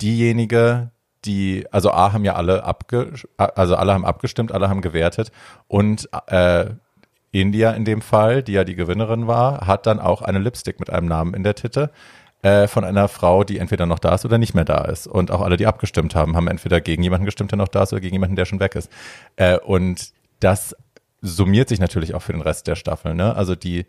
diejenige, die, also A haben ja alle abge, also alle haben abgestimmt, alle haben gewertet und äh, India in dem Fall, die ja die Gewinnerin war, hat dann auch eine Lipstick mit einem Namen in der Titte äh, von einer Frau, die entweder noch da ist oder nicht mehr da ist. Und auch alle, die abgestimmt haben, haben entweder gegen jemanden gestimmt, der noch da ist, oder gegen jemanden, der schon weg ist. Äh, und das summiert sich natürlich auch für den Rest der Staffel. Ne? Also die,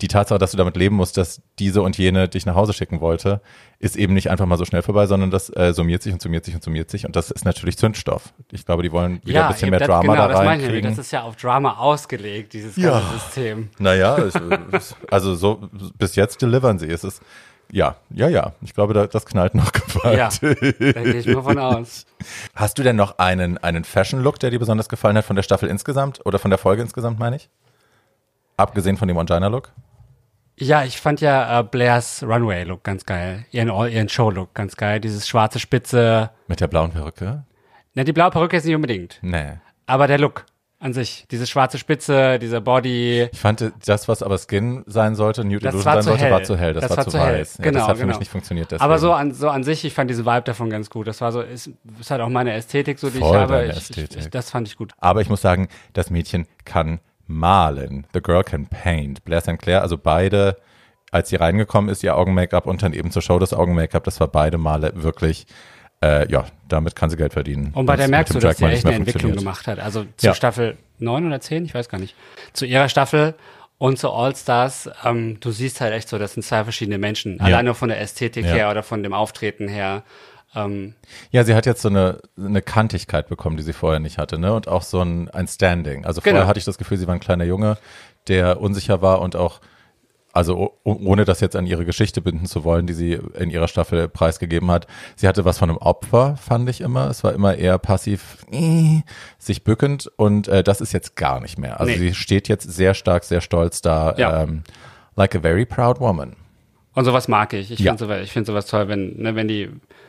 die Tatsache, dass du damit leben musst, dass diese und jene dich nach Hause schicken wollte, ist eben nicht einfach mal so schnell vorbei, sondern das äh, summiert sich und summiert sich und summiert sich. Und das ist natürlich Zündstoff. Ich glaube, die wollen wieder ein bisschen mehr das, Drama genau, da das meine ich nämlich. reinkriegen. Das ist ja auf Drama ausgelegt, dieses ganze Ja. System. Naja, es, also so bis jetzt delivern sie. Es ist ja, ja, ja. Ich glaube, da, das knallt noch Ja, gewaltig. da gehe ich mal von aus. Hast du denn noch einen, einen Fashion-Look, der dir besonders gefallen hat von der Staffel insgesamt oder von der Folge insgesamt, meine ich? Abgesehen von dem Angina-Look? Ja, ich fand ja äh, Blairs Runway-Look ganz geil. Ihren, ihren Show-Look ganz geil. Dieses schwarze Spitze. Mit der blauen Perücke? Na, die blaue Perücke ist nicht unbedingt. Nee. Aber der Look an sich. Diese schwarze Spitze, dieser Body. Ich fand, das, was aber Skin sein sollte, Nude Das Illusion war sein zu sollte, hell. war zu hell. Das, war, zu hell. weiß. Ja, Genau, das hat für genau. mich nicht funktioniert. Deswegen. Aber so an, so an sich, ich fand diesen Vibe davon ganz gut. Das war so, ist, ist halt auch meine Ästhetik, so die Voll ich habe. Ich, ich, das fand ich gut. Aber ich muss sagen, das Mädchen kann malen. The girl can paint. Blair St. Clair, also beide, als sie reingekommen ist, ihr Augen-Make-up und dann eben zur Show das Augen-Make-up, das war beide Male wirklich äh, ja, damit kann sie Geld verdienen. Und bei der merkst du, dass sie echt eine Entwicklung gemacht hat. Also zur Ja. Staffel 9 oder 10, ich weiß gar nicht. Zu ihrer Staffel und zu All-Stars, ähm, du siehst halt echt so, das sind zwei verschiedene Menschen. Alleine von der Ästhetik Ja. her oder von dem Auftreten her. Ähm, Ja, sie hat jetzt so eine, eine Kantigkeit bekommen, die sie vorher nicht hatte, ne? Und auch so ein, ein Standing. Also vorher Genau. hatte ich das Gefühl, sie war ein kleiner Junge, der unsicher war und auch, also ohne das jetzt an ihre Geschichte binden zu wollen, die sie in ihrer Staffel preisgegeben hat. Sie hatte was von einem Opfer, fand ich immer. Es war immer eher passiv, äh, sich bückend und äh, das ist jetzt gar nicht mehr. Also Nee. sie steht jetzt sehr stark, sehr stolz da. Ja. Ähm, like a very proud woman. Und sowas mag ich. Ich Ja. finde sowas, ich finde sowas toll, wenn, ne, wenn die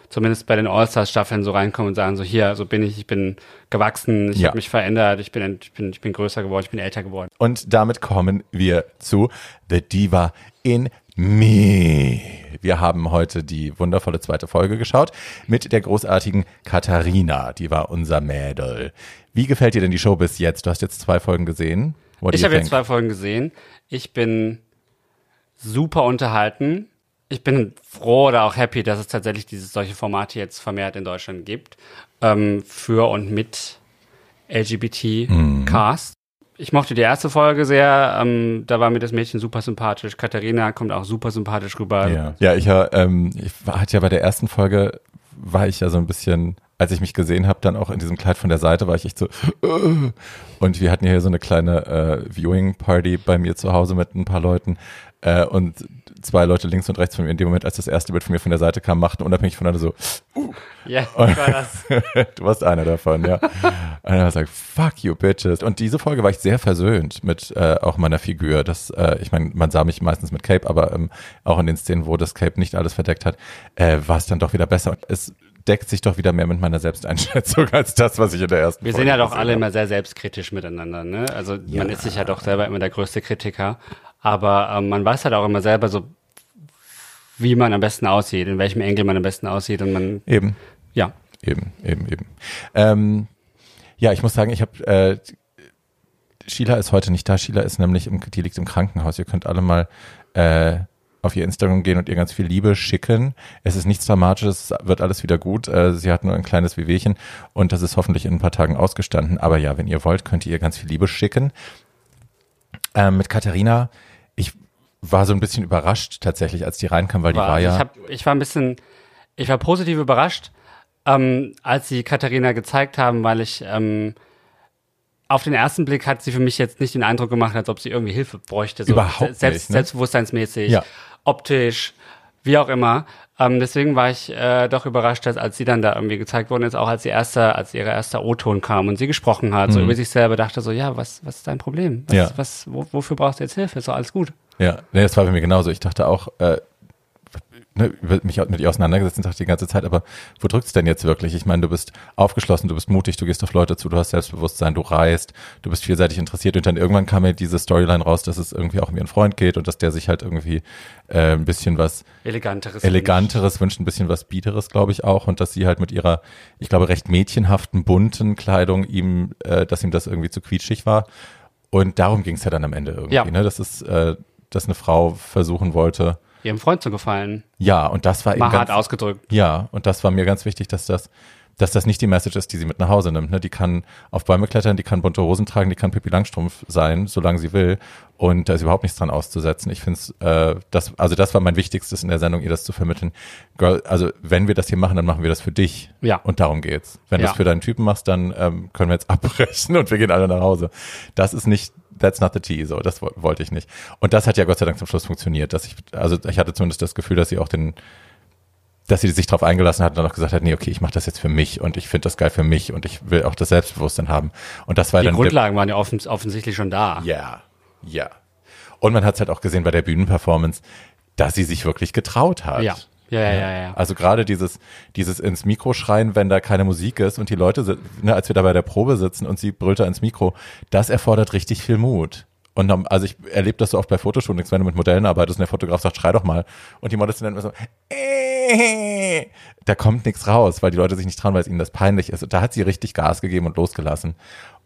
zumindest bei den All-Stars-Staffeln so reinkommen und sagen so, hier, so bin ich, ich bin gewachsen, ich Ja. habe mich verändert, ich bin, ich bin, ich bin größer geworden, ich bin älter geworden. Und damit kommen wir zu The Diva in Me. Wir haben heute die wundervolle zweite Folge geschaut mit der großartigen Katharina. Die war unser Mädel. Wie gefällt dir denn die Show bis jetzt? Du hast jetzt zwei Folgen gesehen. What Ich habe jetzt zwei Folgen gesehen. Ich bin super unterhalten. Ich bin froh oder auch happy, dass es tatsächlich dieses solche Formate jetzt vermehrt in Deutschland gibt. Ähm, für und mit LGBT-Cast. Ich mochte die erste Folge sehr. Ähm, da war mir das Mädchen super sympathisch. Katharina kommt auch super sympathisch rüber. Ja, ja ich, äh, ähm, ich war, hatte ja bei der ersten Folge, war ich ja so ein bisschen, als ich mich gesehen habe, dann auch in diesem Kleid von der Seite, war ich echt so, äh. und wir hatten ja hier so eine kleine äh, Viewing-Party bei mir zu Hause mit ein paar Leuten äh, und zwei Leute links und rechts von mir in dem Moment, als das erste Bild von mir von der Seite kam, machten unabhängig voneinander so, Ja, ich war das. du warst einer davon, ja. Und er sagt, fuck you bitches. Und diese Folge war ich sehr versöhnt mit äh, auch meiner Figur. Das, äh, ich meine, man sah mich meistens mit Cape, aber ähm, auch in den Szenen, wo das Cape nicht alles verdeckt hat, äh, war es dann doch wieder besser. Und es deckt sich doch wieder mehr mit meiner Selbsteinschätzung als das, was ich in der ersten Wir Folge sind ja doch alle habe. immer sehr selbstkritisch miteinander. Ne? Also Ja. man ist sich ja doch selber immer der größte Kritiker. Aber ähm, man weiß halt auch immer selber so, wie man am besten aussieht, in welchem Engel man am besten aussieht. Und man, Eben, ja, eben, eben, eben. Ähm, ja, ich muss sagen, ich habe äh, Sheila ist heute nicht da. Sheila ist nämlich, im, die liegt im Krankenhaus. Ihr könnt alle mal äh, auf ihr Instagram gehen und ihr ganz viel Liebe schicken. Es ist nichts Dramatisches, es wird alles wieder gut. Äh, sie hat nur ein kleines Wehwehchen und das ist hoffentlich in ein paar Tagen ausgestanden. Aber ja, wenn ihr wollt, könnt ihr ihr ganz viel Liebe schicken. Ähm, mit Katharina, ich war so ein bisschen überrascht tatsächlich, als die reinkam, weil die war, war ja. ich, hab, ich war ein bisschen, ich war positiv überrascht, ähm, als sie Katharina gezeigt haben, weil ich ähm, auf den ersten Blick hat sie für mich jetzt nicht den Eindruck gemacht, als ob sie irgendwie Hilfe bräuchte. So Überhaupt selbst, nicht, ne? Selbstbewusstseinsmäßig, Ja. optisch, wie auch immer. Ähm, deswegen war ich äh, doch überrascht, dass als sie dann da irgendwie gezeigt worden ist, auch als sie erste, als ihre erste O-Ton kam und sie gesprochen hat, so über sich selber, dachte so, ja, was, was ist dein Problem? Was, Mhm. Ja. was, wo, wofür brauchst du jetzt Hilfe? Ist doch alles gut. Ja, nee, das war bei mir genauso. Ich dachte auch, äh, ne, mich mit ihr auseinandergesetzt und dachte die ganze Zeit, aber wo drückt's denn jetzt wirklich? Ich meine, du bist aufgeschlossen, du bist mutig, du gehst auf Leute zu, du hast Selbstbewusstsein, du reist, du bist vielseitig interessiert und dann irgendwann kam mir diese Storyline raus, dass es irgendwie auch um ihren Freund geht und dass der sich halt irgendwie äh, ein bisschen was Eleganteres. Eleganteres wünscht, ein bisschen was Biederes, glaube ich auch. Und dass sie halt mit ihrer, ich glaube, recht mädchenhaften, bunten Kleidung ihm, äh, dass ihm das irgendwie zu quietschig war. Und darum ging es ja dann am Ende irgendwie, Ja. ne? Dass es, äh, dass eine Frau versuchen wollte. Ihrem Freund zu gefallen. Ja, und das war eben Mal hart ausgedrückt. ja, und das war mir ganz wichtig, dass das, dass das nicht die Message ist, die sie mit nach Hause nimmt. Ne? Die kann auf Bäume klettern, die kann bunte Hosen tragen, die kann Pippi Langstrumpf sein, solange sie will. Und da ist überhaupt nichts dran auszusetzen. Ich finde es, äh, das, also das war mein Wichtigstes in der Sendung, ihr das zu vermitteln. Girl, also wenn wir das hier machen, dann machen wir das für dich. Ja. Und darum geht's. Wenn du Ja. es für deinen Typen machst, dann ähm, können wir jetzt abbrechen und wir gehen alle nach Hause. Das ist nicht, that's not the tea, so, das wo- wollte ich nicht. Und das hat ja Gott sei Dank zum Schluss funktioniert, dass ich, also ich hatte zumindest das Gefühl, dass sie auch den, dass sie sich darauf eingelassen hat und dann auch gesagt hat, nee, okay, ich mache das jetzt für mich und ich finde das geil für mich und ich will auch das Selbstbewusstsein haben. Und das war Die dann Grundlagen waren ja offens offensichtlich schon da. ja, ja. Und man hat es halt auch gesehen bei der Bühnenperformance, dass sie sich wirklich getraut hat. Ja. Ja, ja, ja, ja. Also gerade dieses, dieses ins Mikro schreien, wenn da keine Musik ist und die Leute, ne, als wir da bei der Probe sitzen und sie brüllt da ins Mikro, das erfordert richtig viel Mut. Und dann, also ich erlebe das so oft bei Fotoshootings, wenn du mit Modellen arbeitest und der Fotograf sagt, schrei doch mal. Und die Models sind dann immer so, äh, da kommt nichts raus, weil die Leute sich nicht trauen, weil es ihnen das peinlich ist. Und da hat sie richtig Gas gegeben und losgelassen.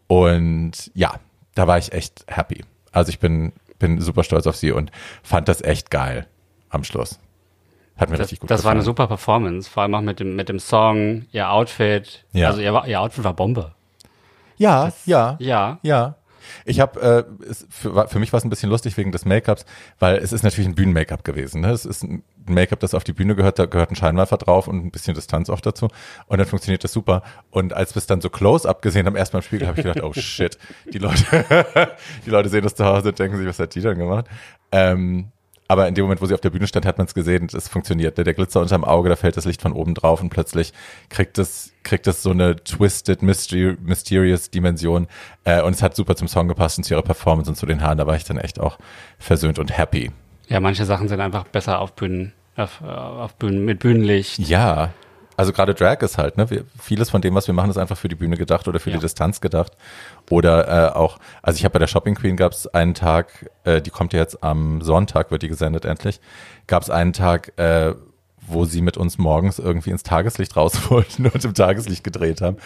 Und ja, da war ich echt happy. Also ich bin, bin super stolz auf sie und fand das echt geil am Schluss. Hat mir Das, richtig gut das war gefallen. eine super Performance, vor allem auch mit dem, mit dem Song, ihr Outfit. Ja. Also ihr, ihr Outfit war Bombe. Ja, ja, Ja. ja. Ich habe, äh, für, war- für mich war es ein bisschen lustig wegen des Make-ups, weil es ist natürlich ein Bühnen-Make-up gewesen. Ne? Es ist ein Make-up, das auf die Bühne gehört, da gehört ein Scheinwerfer drauf und ein bisschen Distanz auch dazu. Und dann funktioniert das super. Und als wir es dann so close-up gesehen haben, erstmal im Spiegel, habe ich gedacht, oh shit, die Leute, die Leute sehen das zu Hause und denken sich, was hat die denn gemacht? Ähm, aber in dem Moment, wo sie auf der Bühne stand, hat man es gesehen, es funktioniert. Der Glitzer unterm Auge, da fällt das Licht von oben drauf und plötzlich kriegt es, kriegt es so eine twisted, mystery, mysterious Dimension. Äh, und es hat super zum Song gepasst und zu ihrer Performance und zu den Haaren. Da war ich dann echt auch versöhnt und happy. Ja, manche Sachen sind einfach besser auf Bühnen, auf, äh, auf Bühnen, mit Bühnenlicht. Ja, also gerade Drag ist halt, ne? Wir, vieles von dem, was wir machen, ist einfach für die Bühne gedacht oder für Ja. die Distanz gedacht. Oder äh, auch, also ich habe bei der Shopping Queen gab es einen Tag, äh, die kommt ja jetzt am Sonntag, wird die gesendet endlich, gab es einen Tag, äh, wo sie mit uns morgens irgendwie ins Tageslicht raus wollten und im Tageslicht gedreht haben.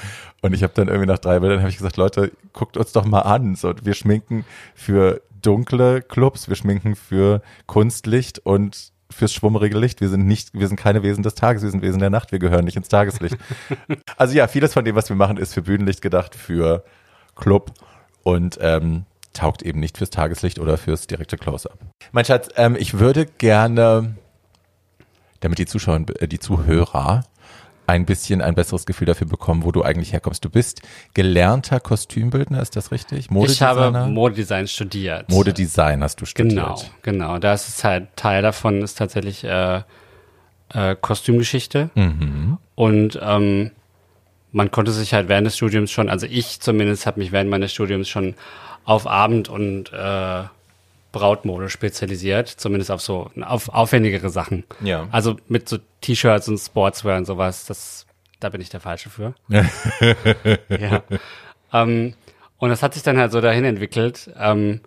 Und ich habe dann irgendwie nach drei Bildern habe ich gesagt, Leute, guckt uns doch mal an. So, wir schminken für dunkle Clubs, wir schminken für Kunstlicht und fürs schwummerige Licht. Wir sind nicht, wir sind keine Wesen des Tages, wir sind Wesen der Nacht, wir gehören nicht ins Tageslicht. also ja, vieles von dem, was wir machen, ist für Bühnenlicht gedacht, für Club und ähm, taugt eben nicht fürs Tageslicht oder fürs direkte Close-up. Mein Schatz, ähm, ich würde gerne, damit die Zuschauer, äh, die Zuhörer ein bisschen ein besseres Gefühl dafür bekommen, wo du eigentlich herkommst. Du bist gelernter Kostümbildner, ist das richtig? Ich Modedesigner? habe Modedesign studiert. Modedesign hast du studiert. Genau, genau. Da ist es halt, Teil davon ist tatsächlich äh, äh, Kostümgeschichte. Mhm. Und ähm, man konnte sich halt während des Studiums schon, also ich zumindest habe mich während meines Studiums schon auf Abend- und äh, Brautmode spezialisiert, zumindest auf so auf aufwendigere Sachen. Ja. Also mit so T-Shirts und Sportswear und sowas, das da bin ich der Falsche für. ja. Ähm, und das hat sich dann halt so dahin entwickelt, ähm,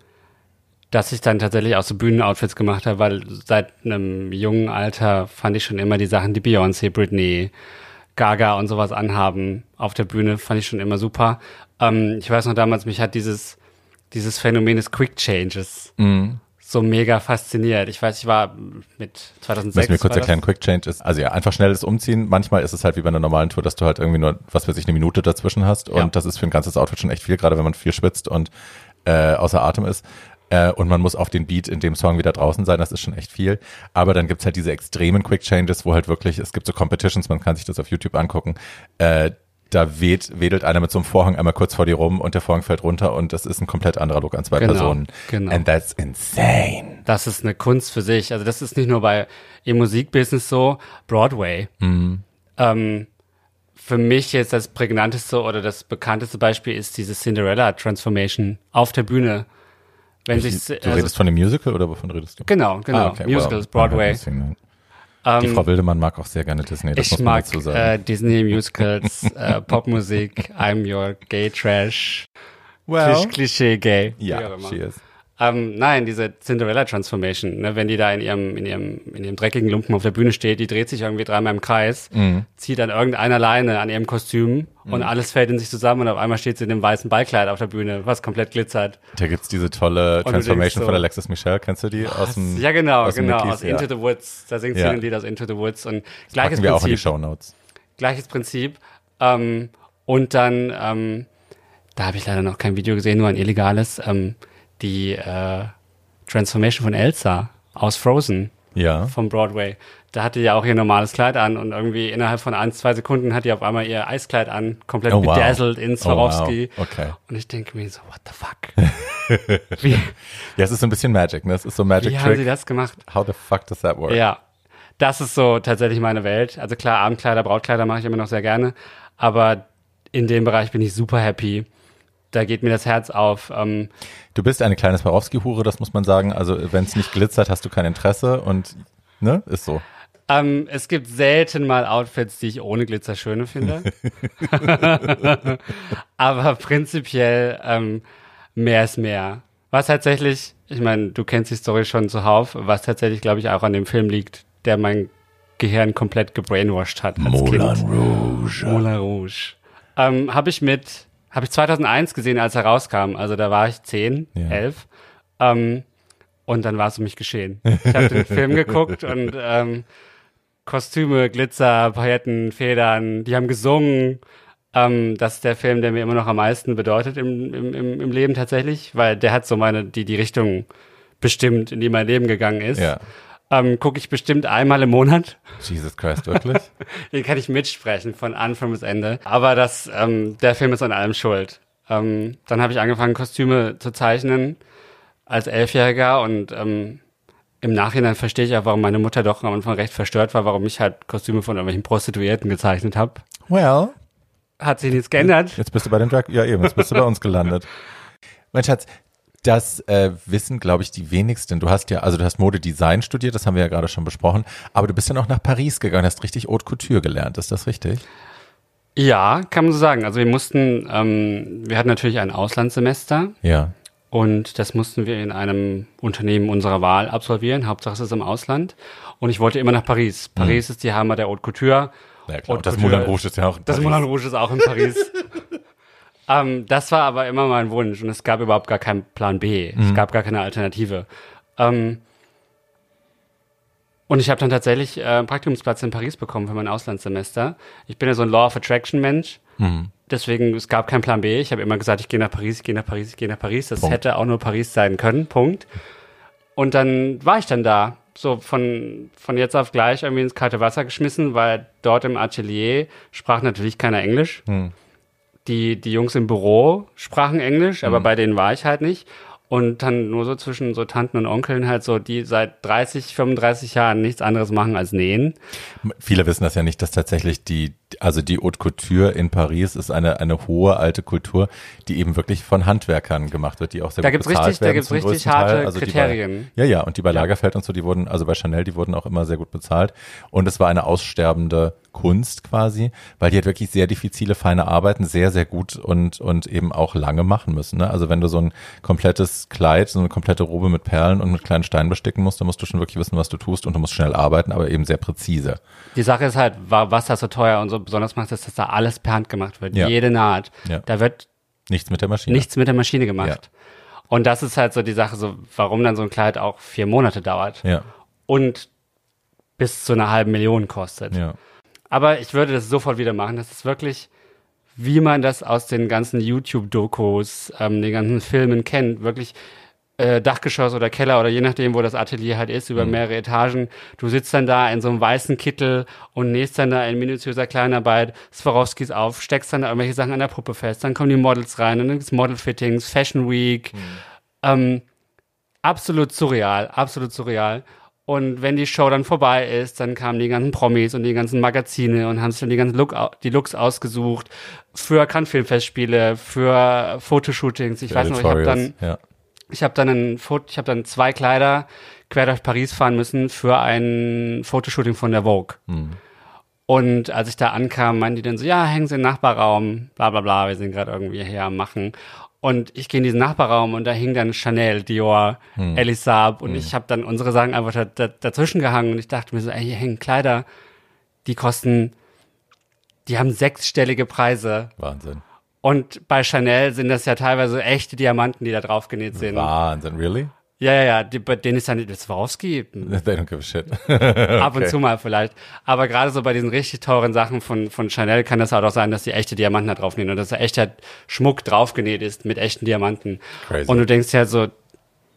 dass ich dann tatsächlich auch so Bühnenoutfits gemacht habe, weil seit einem jungen Alter fand ich schon immer die Sachen, die Beyoncé, Britney, Gaga und sowas anhaben auf der Bühne, fand ich schon immer super. Ähm, ich weiß noch damals, mich hat dieses, dieses Phänomen des Quick Changes Mhm. so mega fasziniert. Ich weiß, ich war mit 2006. Müssen wir kurz erklären, Quick Change ist, also ja, einfach schnelles Umziehen. Manchmal ist es halt wie bei einer normalen Tour, dass du halt irgendwie nur, was weiß ich, eine Minute dazwischen hast. Und Ja. das ist für ein ganzes Outfit schon echt viel, gerade wenn man viel schwitzt und äh, außer Atem ist. Äh, und man muss auf den Beat in dem Song wieder draußen sein, das ist schon echt viel. Aber dann gibt's halt diese extremen Quick Changes, wo halt wirklich, es gibt so Competitions, man kann sich das auf YouTube angucken, äh, da weht, wedelt einer mit so einem Vorhang einmal kurz vor dir rum und der Vorhang fällt runter und das ist ein komplett anderer Look an zwei Genau, Personen. genau. And that's insane. Das ist eine Kunst für sich. Also das ist nicht nur bei im Musikbusiness so, Broadway. Mhm. Ähm, für mich jetzt das prägnanteste oder das bekannteste Beispiel ist diese Cinderella Transformation auf der Bühne. Wenn Du sich redest von dem Musical oder wovon redest du? genau, genau, Ah, okay, Musicals, well, Broadway. Die Ähm, Frau Wildemann mag auch sehr gerne Disney, das ich muss man mag dazu sagen. äh, Disney Musicals, äh, Popmusik, I'm Your Gay Trash, Klisch, Klischee Gay. ja, she is. Ähm, nein, diese Cinderella Transformation, ne, wenn die da in ihrem, in ihrem, in ihrem dreckigen Lumpen auf der Bühne steht, die dreht sich irgendwie dreimal im Kreis, Mhm. zieht an irgendeiner Leine an ihrem Kostüm und alles fällt in sich zusammen und auf einmal steht sie in dem weißen Ballkleid auf der Bühne, was komplett glitzert. Da gibt's diese tolle Transformation so, von Alexis Michelle, kennst du die? Aus dem, Ja, genau, aus genau, Mickey's, aus ja. Into the Woods. Da singt Ja. sie ein Lied aus Into the Woods und gleiches Packen wir auch in die Prinzip. Show Notes. Gleiches Prinzip. Ähm, und dann, ähm, da habe ich leider noch kein Video gesehen, nur ein illegales, ähm, die äh, Transformation von Elsa aus Frozen Ja. vom Broadway. Da hatte die ja auch ihr normales Kleid an und irgendwie innerhalb von ein, zwei Sekunden hat die auf einmal ihr Eiskleid an, komplett Oh, wow. bedazzled in Swarovski. Oh, wow. Okay. Und ich denke mir so, what the fuck? wie, Ja, es ist so ein bisschen Magic, ne? Es ist so Magic wie haben sie Trick. das gemacht? How the fuck does that work? Ja, das ist so tatsächlich meine Welt. Also klar, Abendkleider, Brautkleider mache ich immer noch sehr gerne, aber in dem Bereich bin ich super happy. Da geht mir das Herz auf. Ähm, Du bist eine kleine Swarovski-Hure, das muss man sagen. Also, wenn es nicht glitzert, hast du kein Interesse und, ne? Ist so. ähm, es gibt selten mal Outfits, die ich ohne Glitzer schöne finde. aber prinzipiell ähm, mehr ist mehr. Was tatsächlich, ich meine, du kennst die Story schon zuhauf, was tatsächlich, glaube ich, auch an dem Film liegt, der mein Gehirn komplett gebrainwashed hat als Kind. Rouge. Moulin Rouge. Ähm, habe ich mit, habe ich 2001 gesehen, als er rauskam. Also da war ich 10, Ja. 11. Ähm, und dann war es um mich geschehen. Ich habe den Film geguckt und ähm, Kostüme, Glitzer, Pailletten, Federn, die haben gesungen. Ähm, das ist der Film, der mir immer noch am meisten bedeutet im, im, im Leben tatsächlich, weil der hat so meine, die, die Richtung bestimmt, in die mein Leben gegangen ist. Ja. Ähm, Gucke ich bestimmt einmal im Monat. Jesus Christ, wirklich? Den kann ich mitsprechen, von Anfang bis Ende. Aber das, ähm, der Film ist an allem schuld. Ähm, dann habe ich angefangen, Kostüme zu zeichnen als Elfjähriger und ähm, im Nachhinein verstehe ich auch, warum meine Mutter doch am Anfang recht verstört war, warum ich halt Kostüme von irgendwelchen Prostituierten gezeichnet habe. Well. Hat sich nichts geändert. Jetzt bist du bei den Drag, ja eben, jetzt bist du bei uns gelandet. Mein Schatz, das äh, wissen, glaube ich, die wenigsten. Du hast ja, also du hast Modedesign studiert, das haben wir ja gerade schon besprochen, aber du bist ja noch nach Paris gegangen, hast richtig Haute Couture gelernt, ist das richtig? Ja, kann man so sagen. Also wir mussten, ähm, wir hatten natürlich ein Auslandssemester. Ja. Und das mussten wir in einem Unternehmen unserer Wahl absolvieren. Hauptsache es ist im Ausland. Und ich wollte immer nach Paris. Paris mhm. ist die Hammer der Haute Couture. Ja, klar. Haute das Moulin Rouge ist ja auch in Paris. Das Moulin Rouge ist auch in Paris. ähm, das war aber immer mein Wunsch. Und es gab überhaupt gar keinen Plan B. Mhm. Es gab gar keine Alternative. Ähm, und ich habe dann tatsächlich äh, einen Praktikumsplatz in Paris bekommen für mein Auslandssemester. Ich bin ja so ein Law of Attraction Mensch. Mhm. Deswegen, es gab keinen Plan B. Ich habe immer gesagt, ich gehe nach Paris, ich gehe nach Paris, ich gehe nach Paris. Das Punkt. hätte auch nur Paris sein können. Punkt. Und dann war ich dann da. So von, von jetzt auf gleich irgendwie ins kalte Wasser geschmissen, weil dort im Atelier sprach natürlich keiner Englisch. Hm. Die, die Jungs im Büro sprachen Englisch, aber hm. bei denen war ich halt nicht und dann nur so zwischen so Tanten und Onkeln halt so, die seit 30, 35 Jahren nichts anderes machen als nähen. Viele wissen das ja nicht, dass tatsächlich die, also die Haute Couture in Paris ist eine, eine hohe alte Kultur, die eben wirklich von Handwerkern gemacht wird, die auch sehr da gut gibt's bezahlt richtig, werden. Da gibt's richtig harte also Kriterien. Bei, ja, ja, und die bei Lagerfeld und so, die wurden, also bei Chanel, die wurden auch immer sehr gut bezahlt. Und es war eine aussterbende Kunst quasi, weil die halt wirklich sehr diffizile, feine Arbeiten sehr, sehr gut und, und eben auch lange machen müssen. Ne? Also wenn du so ein komplettes Kleid, so eine komplette Robe mit Perlen und mit kleinen Steinen besticken musst, dann musst du schon wirklich wissen, was du tust und du musst schnell arbeiten, aber eben sehr präzise. Die Sache ist halt, was da so teuer und so besonders macht, ist, dass da alles per Hand gemacht wird. Ja. Jede Naht. Ja. Da wird nichts mit der Maschine. Nichts mit der Maschine gemacht. Ja. Und das ist halt so die Sache, so warum dann so ein Kleid auch vier Monate dauert. Und bis zu einer halben Million kostet. Aber ich würde das sofort wieder machen. Das ist wirklich, wie man das aus den ganzen YouTube-Dokus, ähm, den ganzen Filmen kennt. Wirklich äh, Dachgeschoss oder Keller oder je nachdem, wo das Atelier halt ist, über mhm. mehrere Etagen. Du sitzt dann da in so einem weißen Kittel und nähst dann da in minutiöser Kleinarbeit Swarovskis auf, steckst dann da irgendwelche Sachen an der Puppe fest. Dann kommen die Models rein und dann gibt's Model-Fittings, Fashion Week. Mhm. Ähm, absolut surreal, absolut surreal. Und wenn die Show dann vorbei ist, dann kamen die ganzen Promis und die ganzen Magazine und haben sich dann die ganzen Look, die Looks ausgesucht für Cannes Filmfestspiele, für Fotoshootings. Ich weiß noch, ich habe dann, ja. Ich habe dann ein Foto, ich habe dann zwei Kleider quer durch Paris fahren müssen für ein Fotoshooting von der Vogue. Mhm. Und als ich da ankam, meinten die dann so, ja, hängen Sie im Nachbarraum, bla bla bla, wir sind gerade irgendwie hier am Machen. Und ich gehe in diesen Nachbarraum und da hing dann Chanel, Dior, hm. Elisab und hm. ich habe dann unsere Sachen einfach da, da, dazwischen gehangen und ich dachte mir so, ey, hier hängen Kleider, die kosten, die haben sechsstellige Preise. Wahnsinn. Und bei Chanel sind das ja teilweise echte Diamanten, die da drauf genäht sind. Wahnsinn, really? Ja, ja, ja, die, bei denen ist dann Swarovski. They don't give a shit. okay. Ab und zu mal vielleicht. Aber gerade so bei diesen richtig teuren Sachen von, von Chanel kann das halt auch sein, dass die echte Diamanten da draufnähen und dass da echter Schmuck draufgenäht ist mit echten Diamanten. Crazy. Und du denkst ja so,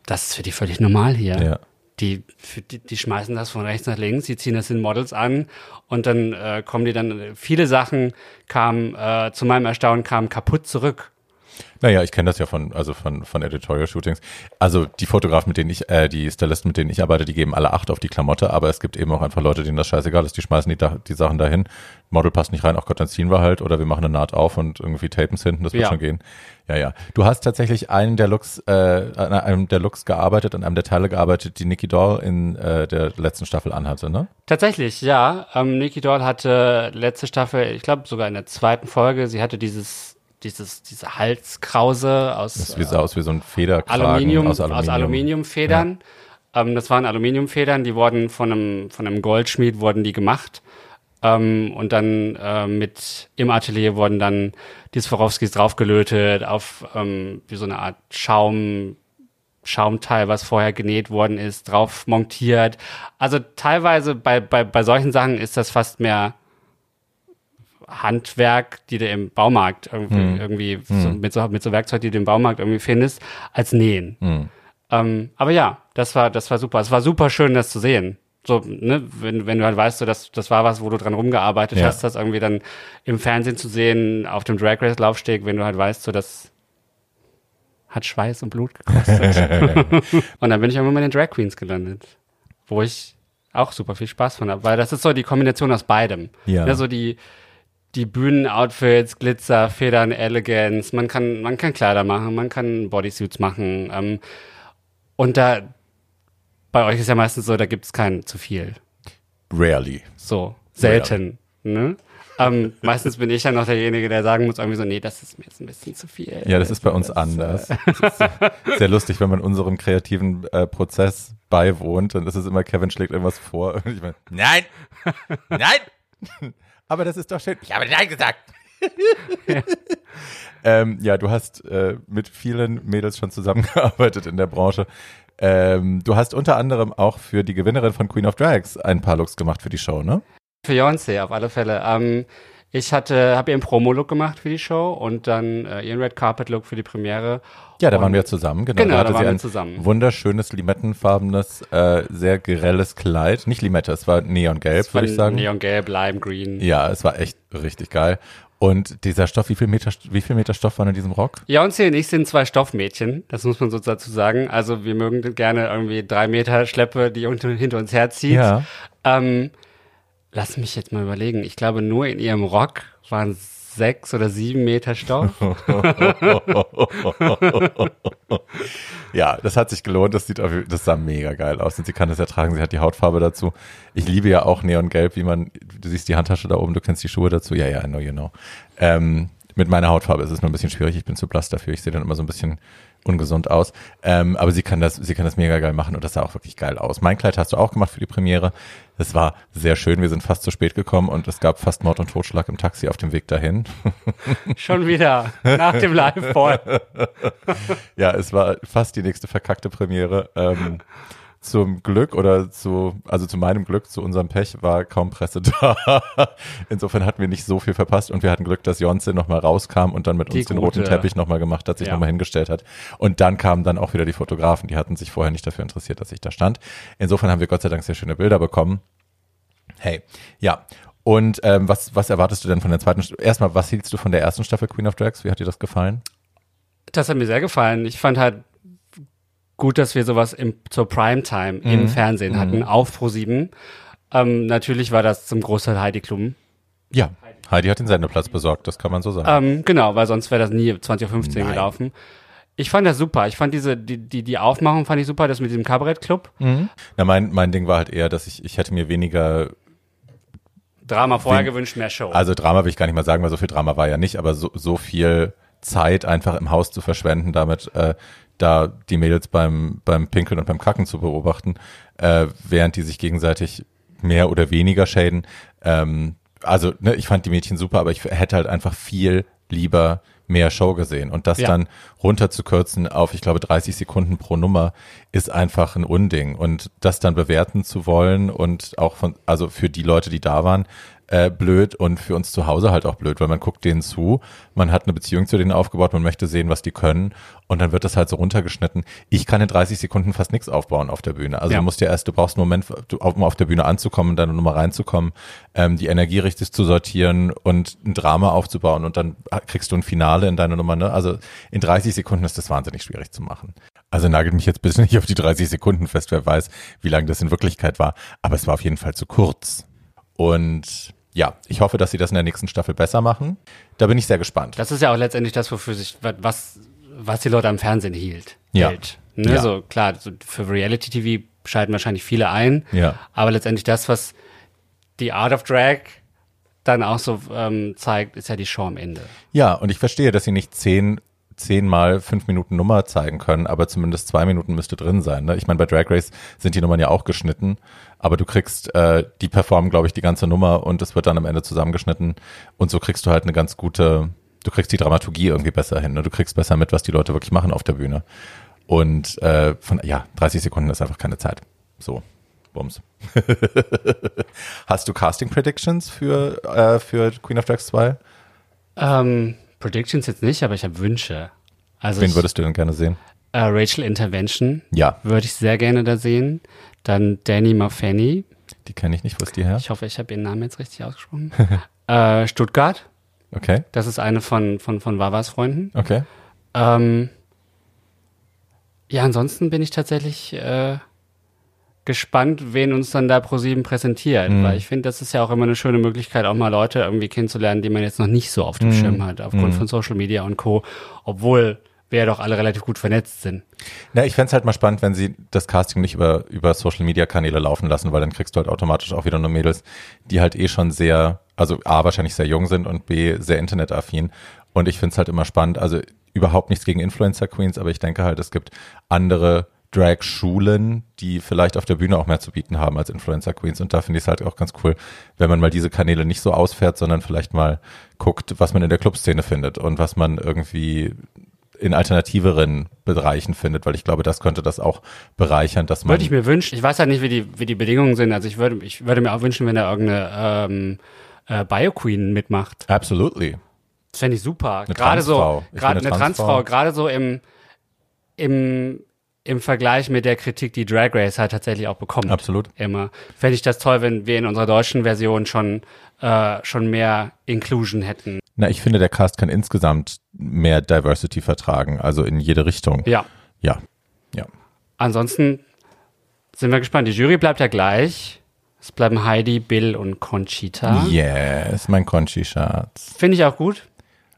das ist für die völlig normal hier. Ja. Die, die, die schmeißen das von rechts nach links, die ziehen das in Models an und dann äh, kommen die dann, viele Sachen kamen, äh, zu meinem Erstaunen kamen kaputt zurück. Naja, ich kenne das ja von, also von, von Editorial-Shootings. Also die Fotografen, mit denen ich, äh, die Stylisten, mit denen ich arbeite, die geben alle Acht auf die Klamotte, aber es gibt eben auch einfach Leute, denen das scheißegal ist, die schmeißen die, die Sachen dahin. Model passt nicht rein, ach Gott, dann ziehen wir halt oder wir machen eine Naht auf und irgendwie tapen es hinten, das wird ja. schon gehen. Ja, ja. Du hast tatsächlich einen der Looks, äh, an einem der Looks gearbeitet, an einem der Teile gearbeitet, die Nikki Doll in äh, der letzten Staffel anhatte, ne? Tatsächlich, ja. Ähm, Nikki Doll hatte letzte Staffel, ich glaube sogar in der zweiten Folge, sie hatte dieses dieses, diese Halskrause aus. Das sieht aus wie so ein Federkragen Aluminium, aus, Aluminium. aus Aluminiumfedern. Ja. Ähm, das waren Aluminiumfedern, die wurden von einem, von einem Goldschmied wurden die gemacht. Ähm, und dann äh, mit im Atelier wurden dann die Swarovskis draufgelötet auf ähm, wie so eine Art Schaum, Schaumteil, was vorher genäht worden ist, drauf montiert. Also teilweise bei, bei, bei solchen Sachen ist das fast mehr Handwerk, die du im Baumarkt irgendwie, hm. irgendwie hm. So, mit, so, mit so Werkzeug, die du im Baumarkt irgendwie findest, als Nähen. Hm. Ähm, aber ja, das war, das war super. Es war super schön, das zu sehen. So, ne, wenn, wenn du halt weißt, so, dass das war was, wo du dran rumgearbeitet ja. hast, das irgendwie dann im Fernsehen zu sehen, auf dem Drag Race Laufsteg, wenn du halt weißt, so, das hat Schweiß und Blut gekostet. und dann bin ich irgendwann bei den Drag Queens gelandet, wo ich auch super viel Spaß von habe, weil das ist so die Kombination aus beidem. Ja. Ne, so die, die Bühnenoutfits, Glitzer, Federn, Elegance, man kann, man kann Kleider machen, man kann Bodysuits machen, ähm, und da, bei euch ist ja meistens so, da gibt es kein zu viel. Rarely. So, selten. Ne? Ähm, meistens bin ich ja noch derjenige, der sagen muss, irgendwie so, nee, das ist mir jetzt ein bisschen zu viel. Ja, das ist bei uns das anders. Äh sehr, sehr lustig, wenn man unserem kreativen äh, Prozess beiwohnt, dann ist es immer, Kevin schlägt irgendwas vor. Und ich meine, nein, nein, aber das ist doch schön. Ich habe nein gesagt. ja. Ähm, ja, du hast äh, mit vielen Mädels schon zusammengearbeitet in der Branche. Ähm, du hast unter anderem auch für die Gewinnerin von Queen of Drags ein paar Looks gemacht für die Show, ne? Für Beyoncé auf alle Fälle. Ähm, ich hatte, habe ihren Promo-Look gemacht für die Show und dann äh, ihren Red Carpet-Look für die Premiere. Ja, da und waren wir zusammen, genau. Genau, da da sie ein zusammen. wunderschönes limettenfarbenes, äh, sehr grelles Kleid. Nicht Limette, es war neongelb, würde ich sagen. Neongelb, Lime Green. Ja, es war echt richtig geil. Und dieser Stoff, wie viel Meter, wie viel Meter Stoff waren in diesem Rock? Ja, und sie und ich sind zwei Stoffmädchen, das muss man so dazu sagen. Also wir mögen gerne irgendwie drei Meter Schleppe, die unter, hinter uns herzieht. Ja. Ähm, lass mich jetzt mal überlegen. Ich glaube, nur in ihrem Rock waren sechs oder sieben Meter Stoff. ja, das hat sich gelohnt. Das sieht, das sah mega geil aus. Und sie kann das ja tragen. Sie hat die Hautfarbe dazu. Ich liebe ja auch Neongelb, wie man, du siehst die Handtasche da oben, du kennst die Schuhe dazu. Ja, ja, I know, you know. Ähm, mit meiner Hautfarbe ist es nur ein bisschen schwierig. Ich bin zu blass dafür. Ich sehe dann immer so ein bisschen ungesund aus. Ähm, aber sie kann das, sie kann das mega geil machen und das sah auch wirklich geil aus. Mein Kleid hast du auch gemacht für die Premiere. Es war sehr schön. Wir sind fast zu spät gekommen und es gab fast Mord und Totschlag im Taxi auf dem Weg dahin. Schon wieder nach dem Live-Ball. ja, es war fast die nächste verkackte Premiere. Ähm, zum Glück oder zu, also zu meinem Glück, zu unserem Pech war kaum Presse da. Insofern hatten wir nicht so viel verpasst und wir hatten Glück, dass Jonze nochmal rauskam und dann mit die uns den roten Teppich nochmal gemacht hat, sich ja. nochmal hingestellt hat. Und dann kamen dann auch wieder die Fotografen, die hatten sich vorher nicht dafür interessiert, dass ich da stand. Insofern haben wir Gott sei Dank sehr schöne Bilder bekommen. Hey, ja. Und ähm, was, was erwartest du denn von der zweiten? Erstmal, was hieltst du von der ersten Staffel Queen of Drags? Wie hat dir das gefallen? Das hat mir sehr gefallen. Ich fand halt gut, dass wir sowas im, zur Primetime mhm. im Fernsehen mhm. hatten, auf Pro7. Ähm, natürlich war das zum Großteil Heidi Klum. Ja, Heidi hat den Sendeplatz besorgt, das kann man so sagen. Ähm, genau, weil sonst wäre das nie 2015 Nein. gelaufen. Ich fand das super. Ich fand diese, die, die, die Aufmachung fand ich super, das mit diesem Kabarettclub. Mhm. Na, mein, mein Ding war halt eher, dass ich, ich hätte mir weniger Drama vorher gewünscht, mehr Show. Also Drama will ich gar nicht mal sagen, weil so viel Drama war ja nicht, aber so, so viel Zeit einfach im Haus zu verschwenden, damit äh, da die Mädels beim, beim Pinkeln und beim Kacken zu beobachten, äh, während die sich gegenseitig mehr oder weniger schäden. Ähm, also, ne, ich fand die Mädchen super, aber ich hätte halt einfach viel lieber mehr Show gesehen. Und das ja. dann runterzukürzen auf, ich glaube, 30 Sekunden pro Nummer ist einfach ein Unding. Und das dann bewerten zu wollen und auch von, also für die Leute, die da waren, äh, blöd und für uns zu Hause halt auch blöd, weil man guckt denen zu, man hat eine Beziehung zu denen aufgebaut, man möchte sehen, was die können und dann wird das halt so runtergeschnitten. Ich kann in 30 Sekunden fast nichts aufbauen auf der Bühne. Also ja. du musst ja erst, du brauchst einen Moment, um auf der Bühne anzukommen, deine Nummer reinzukommen, ähm, die Energie richtig zu sortieren und ein Drama aufzubauen und dann kriegst du ein Finale in deine Nummer. Ne? Also in 30 Sekunden ist das wahnsinnig schwierig zu machen. Also nagelt mich jetzt bitte nicht auf die 30 Sekunden fest, wer weiß, wie lange das in Wirklichkeit war. Aber es war auf jeden Fall zu kurz. Und ja, ich hoffe, dass sie das in der nächsten Staffel besser machen. Da bin ich sehr gespannt. Das ist ja auch letztendlich das, wofür sich, was, was die Leute am Fernsehen hielt. Ja. Hält. Ne? Ja. So, klar, so für Reality TV schalten wahrscheinlich viele ein. Ja. Aber letztendlich das, was die Art of Drag dann auch so ähm, zeigt, ist ja die Show am Ende. Ja, und ich verstehe, dass sie nicht zehn zehnmal fünf Minuten Nummer zeigen können, aber zumindest zwei Minuten müsste drin sein. Ne? Ich meine, bei Drag Race sind die Nummern ja auch geschnitten, aber du kriegst, äh, die performen, glaube ich, die ganze Nummer und es wird dann am Ende zusammengeschnitten und so kriegst du halt eine ganz gute, du kriegst die Dramaturgie irgendwie besser hin. Ne? Du kriegst besser mit, was die Leute wirklich machen auf der Bühne. Und äh, von, ja, 30 Sekunden ist einfach keine Zeit. So, Bums. Hast du Casting Predictions für, äh, für Queen of Drags 2? Ähm, Predictions jetzt nicht, aber ich habe Wünsche. Also Wen ich, würdest du denn gerne sehen? äh, Rachel Intervention Ja, würde ich sehr gerne da sehen. Dann Danny Maffeni. die kenne ich nicht. Wo ist die her? Ich hoffe, ich habe ihren Namen jetzt richtig ausgesprochen. äh, Stuttgart. Okay, Das ist eine von, von, von Vavas Freunden. okay. Ähm, ja, ansonsten bin ich tatsächlich äh, gespannt, wen uns dann da ProSieben präsentiert, Mhm. weil ich finde, das ist ja auch immer eine schöne Möglichkeit, auch mal Leute irgendwie kennenzulernen, die man jetzt noch nicht so auf Mhm. dem Schirm hat, aufgrund von Social Media und Co., obwohl wir ja doch alle relativ gut vernetzt sind. Na, ich fänd's halt mal spannend, wenn sie das Casting nicht über, über Social Media Kanäle laufen lassen, weil dann kriegst du halt automatisch auch wieder nur Mädels, die halt eh schon sehr, also A, wahrscheinlich sehr jung sind und B, sehr internetaffin. Und ich find's halt immer spannend, also überhaupt nichts gegen Influencer Queens, aber ich denke halt, es gibt andere Drag-Schulen, die vielleicht auf der Bühne auch mehr zu bieten haben als Influencer Queens. Und da finde ich es halt auch ganz cool, wenn man mal diese Kanäle nicht so ausfährt, sondern vielleicht mal guckt, was man in der Clubszene findet und was man irgendwie in alternativeren Bereichen findet, weil ich glaube, das könnte das auch bereichern, dass man Würde ich mir wünschen, ich weiß ja nicht, wie die, wie die Bedingungen sind, also ich würde, ich würde mir auch wünschen, wenn da irgendeine ähm, äh, Bio-Queen mitmacht. absolutely Das fände ich super. Eine Gerade so, Transfrau. Ich gerade bin eine eine Transfrau, Transfrau. gerade so im, im, im Vergleich mit der Kritik, die Drag Race halt tatsächlich auch bekommt. absolut. Immer. Fände ich das toll, wenn wir in unserer deutschen Version schon, äh, schon mehr Inclusion hätten. Na, ich finde, der Cast kann insgesamt mehr Diversity vertragen, also in jede Richtung. Ja. Ja, ja. Ansonsten sind wir gespannt. Die Jury bleibt ja gleich. Es bleiben Heidi, Bill und Conchita. Yes, mein Conchi-Schatz. Finde ich auch gut.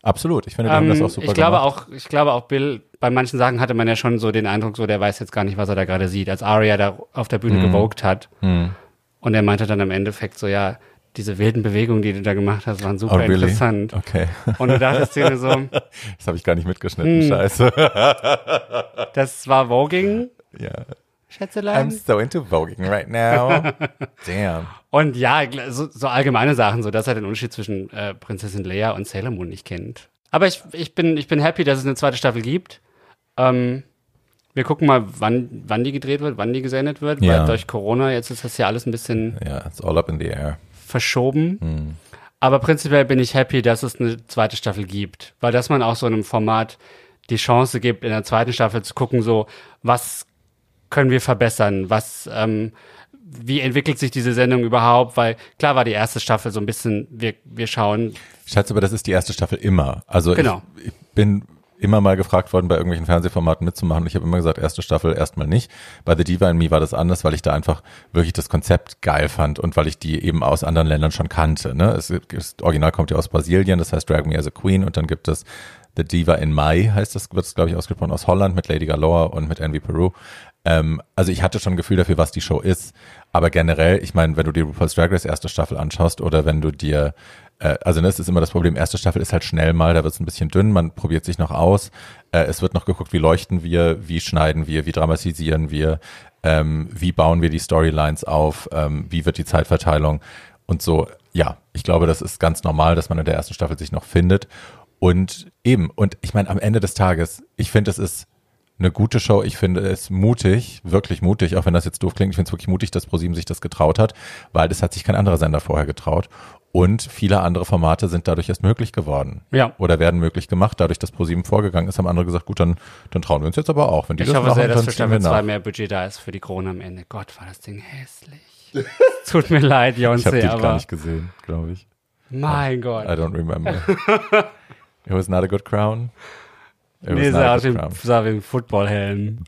Absolut. Ich finde, die haben Ähm, das auch super ich glaube gemacht. auch, ich glaube auch Bill, bei manchen Sachen hatte man ja schon so den Eindruck, so der weiß jetzt gar nicht, was er da gerade sieht. Als Aria da auf der Mhm. Bühne gewogt hat. Und er meinte dann im Endeffekt so, ja, diese wilden Bewegungen, die du da gemacht hast, waren super Oh, really? interessant. Okay. Und du dachtest dir so, Das habe ich gar nicht mitgeschnitten. Hm. Scheiße. das war Voging, ja. I'm Schätzelein. so into voging right now. Damn. Und ja, so, so allgemeine Sachen, so dass er den Unterschied zwischen äh, Prinzessin Leia und Sailor Moon nicht kennt. Aber ich, ich, bin, ich bin happy, dass es eine zweite Staffel gibt. Ähm, wir gucken mal, wann, wann die gedreht wird, wann die gesendet wird, Ja. weil durch Corona jetzt ist das ja alles ein bisschen Ja, it's all up in the air. verschoben. Hm. Aber prinzipiell bin ich happy, dass es eine zweite Staffel gibt, weil dass man auch so einem Format die Chance gibt, in der zweiten Staffel zu gucken, so was können wir verbessern, was ähm, wie entwickelt sich diese Sendung überhaupt? Weil klar war die erste Staffel so ein bisschen, wir, wir schauen, Schatz, aber das ist die erste Staffel immer. Also Genau. ich, ich bin immer mal gefragt worden, bei irgendwelchen Fernsehformaten mitzumachen. Ich habe immer gesagt, erste Staffel erstmal nicht. Bei The Diva in Me war das anders, weil ich da einfach wirklich das Konzept geil fand und weil ich die eben aus anderen Ländern schon kannte. Ne? Es, das Original kommt ja aus Brasilien, das heißt Drag Me as a Queen und dann gibt es The Diva in Mai, heißt das, wird es glaube ich ausgesprochen, aus Holland mit Lady Galore und mit Envy Peru. Ähm, also ich hatte schon ein Gefühl dafür, was die Show ist. Aber generell, ich meine, wenn du dir RuPaul's Drag Race erste Staffel anschaust oder wenn du dir, äh, also das ist immer das Problem, erste Staffel ist halt schnell mal, da wird es ein bisschen dünn, man probiert sich noch aus. Äh, es wird noch geguckt, wie leuchten wir, wie schneiden wir, wie dramatisieren wir, ähm, wie bauen wir die Storylines auf, ähm, wie wird die Zeitverteilung und so. Ja, ich glaube, das ist ganz normal, dass man in der ersten Staffel sich noch findet. Und eben, und ich meine, am Ende des Tages, ich finde, es ist eine gute Show. Ich finde es mutig, wirklich mutig, auch wenn das jetzt doof klingt. Ich finde es wirklich mutig, dass ProSieben sich das getraut hat, weil das hat sich kein anderer Sender vorher getraut. Und viele andere Formate sind dadurch erst möglich geworden. Ja. Oder werden möglich gemacht. Dadurch, dass ProSieben vorgegangen ist, haben andere gesagt, gut, dann, dann trauen wir uns jetzt aber auch. Wenn die ich das hoffe machen, sehr, dass für Staffel 2 nach. mehr Budget da ist für die Krone am Ende. Gott, war das Ding hässlich. Tut mir leid, Ich habe die gar nicht gesehen, glaube ich. mein I Gott. don't remember. It was not a good crown. Nee, sah aus wie sah wie ein Footballhelm.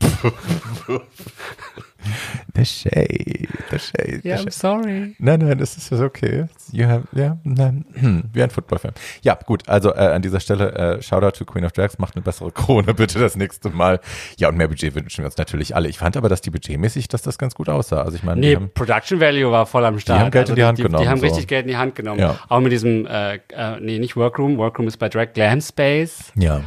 The shade, the shade, the Ja, shade. I'm sorry. Nein, nein, das ist okay. You have, ja, nein, hm, wie ein Football-Fan. Ja, gut, also äh, an dieser Stelle äh, Shoutout to Queen of Drags, macht eine bessere Krone bitte das nächste Mal. Ja, und mehr Budget wünschen wir uns natürlich alle. Ich fand aber, dass die budgetmäßig, dass das ganz gut aussah. Also ich meine, Nee, die haben, Production Value war voll am Start. Also haben Geld in die Hand die, genommen, Die haben so. richtig Geld in die Hand genommen. Ja. Auch mit diesem, äh, äh, nee, nicht Workroom. Workroom ist bei Drag Glam Space. ja,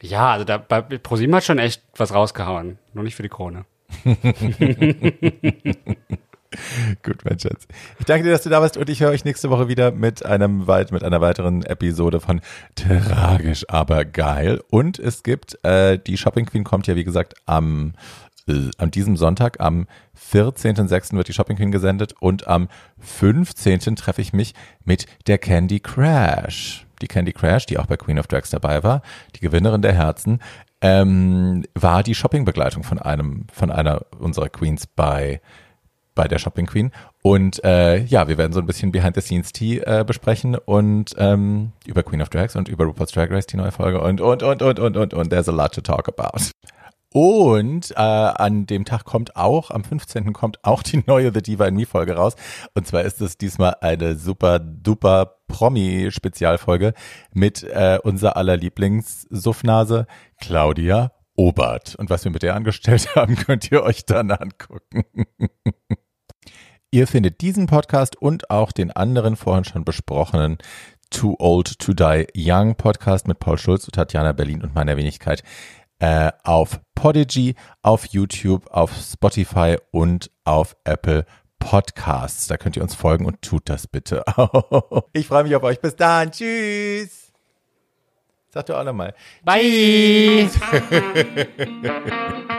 Ja, also da, bei ProSieben hat schon echt was rausgehauen. Nur nicht für die Krone. Gut, mein Schatz. Ich danke dir, dass du da warst und ich höre euch nächste Woche wieder mit einem weit, mit einer weiteren Episode von Tragisch, aber geil. Und es gibt, äh, die Shopping Queen kommt ja, wie gesagt, am, äh, an diesem Sonntag, am 14.06. wird die Shopping Queen gesendet und am 15. treffe ich mich mit der Candy Crash. Die Candy Crash, die auch bei Queen of Drags dabei war, die Gewinnerin der Herzen, ähm, war die Shoppingbegleitung von einem, von einer unserer Queens bei bei der Shopping Queen. Und äh, ja, wir werden so ein bisschen Behind the Scenes Tea äh, besprechen und ähm, über Queen of Drags und über RuPaul's Drag Race, die neue Folge und, und, und, und, und, und, und, there's a lot to talk about. Und äh, an dem Tag kommt auch, am 15. kommt auch die neue The Diva in Me Folge raus. Und zwar ist es diesmal eine super duper Promi-Spezialfolge mit äh, unser aller Lieblings-Suffnase Claudia Obert. Und was wir mit der angestellt haben, könnt ihr euch dann angucken. Ihr findet diesen Podcast und auch den anderen vorhin schon besprochenen Too Old to Die Young Podcast mit Paul Schulz und Tatjana Berlin und meiner Wenigkeit äh, auf Podigy, auf YouTube, auf Spotify und auf Apple Podcasts. Da könnt ihr uns folgen und tut das bitte. ich freue mich auf euch. Bis dann. Tschüss. Sag du auch nochmal. Bye.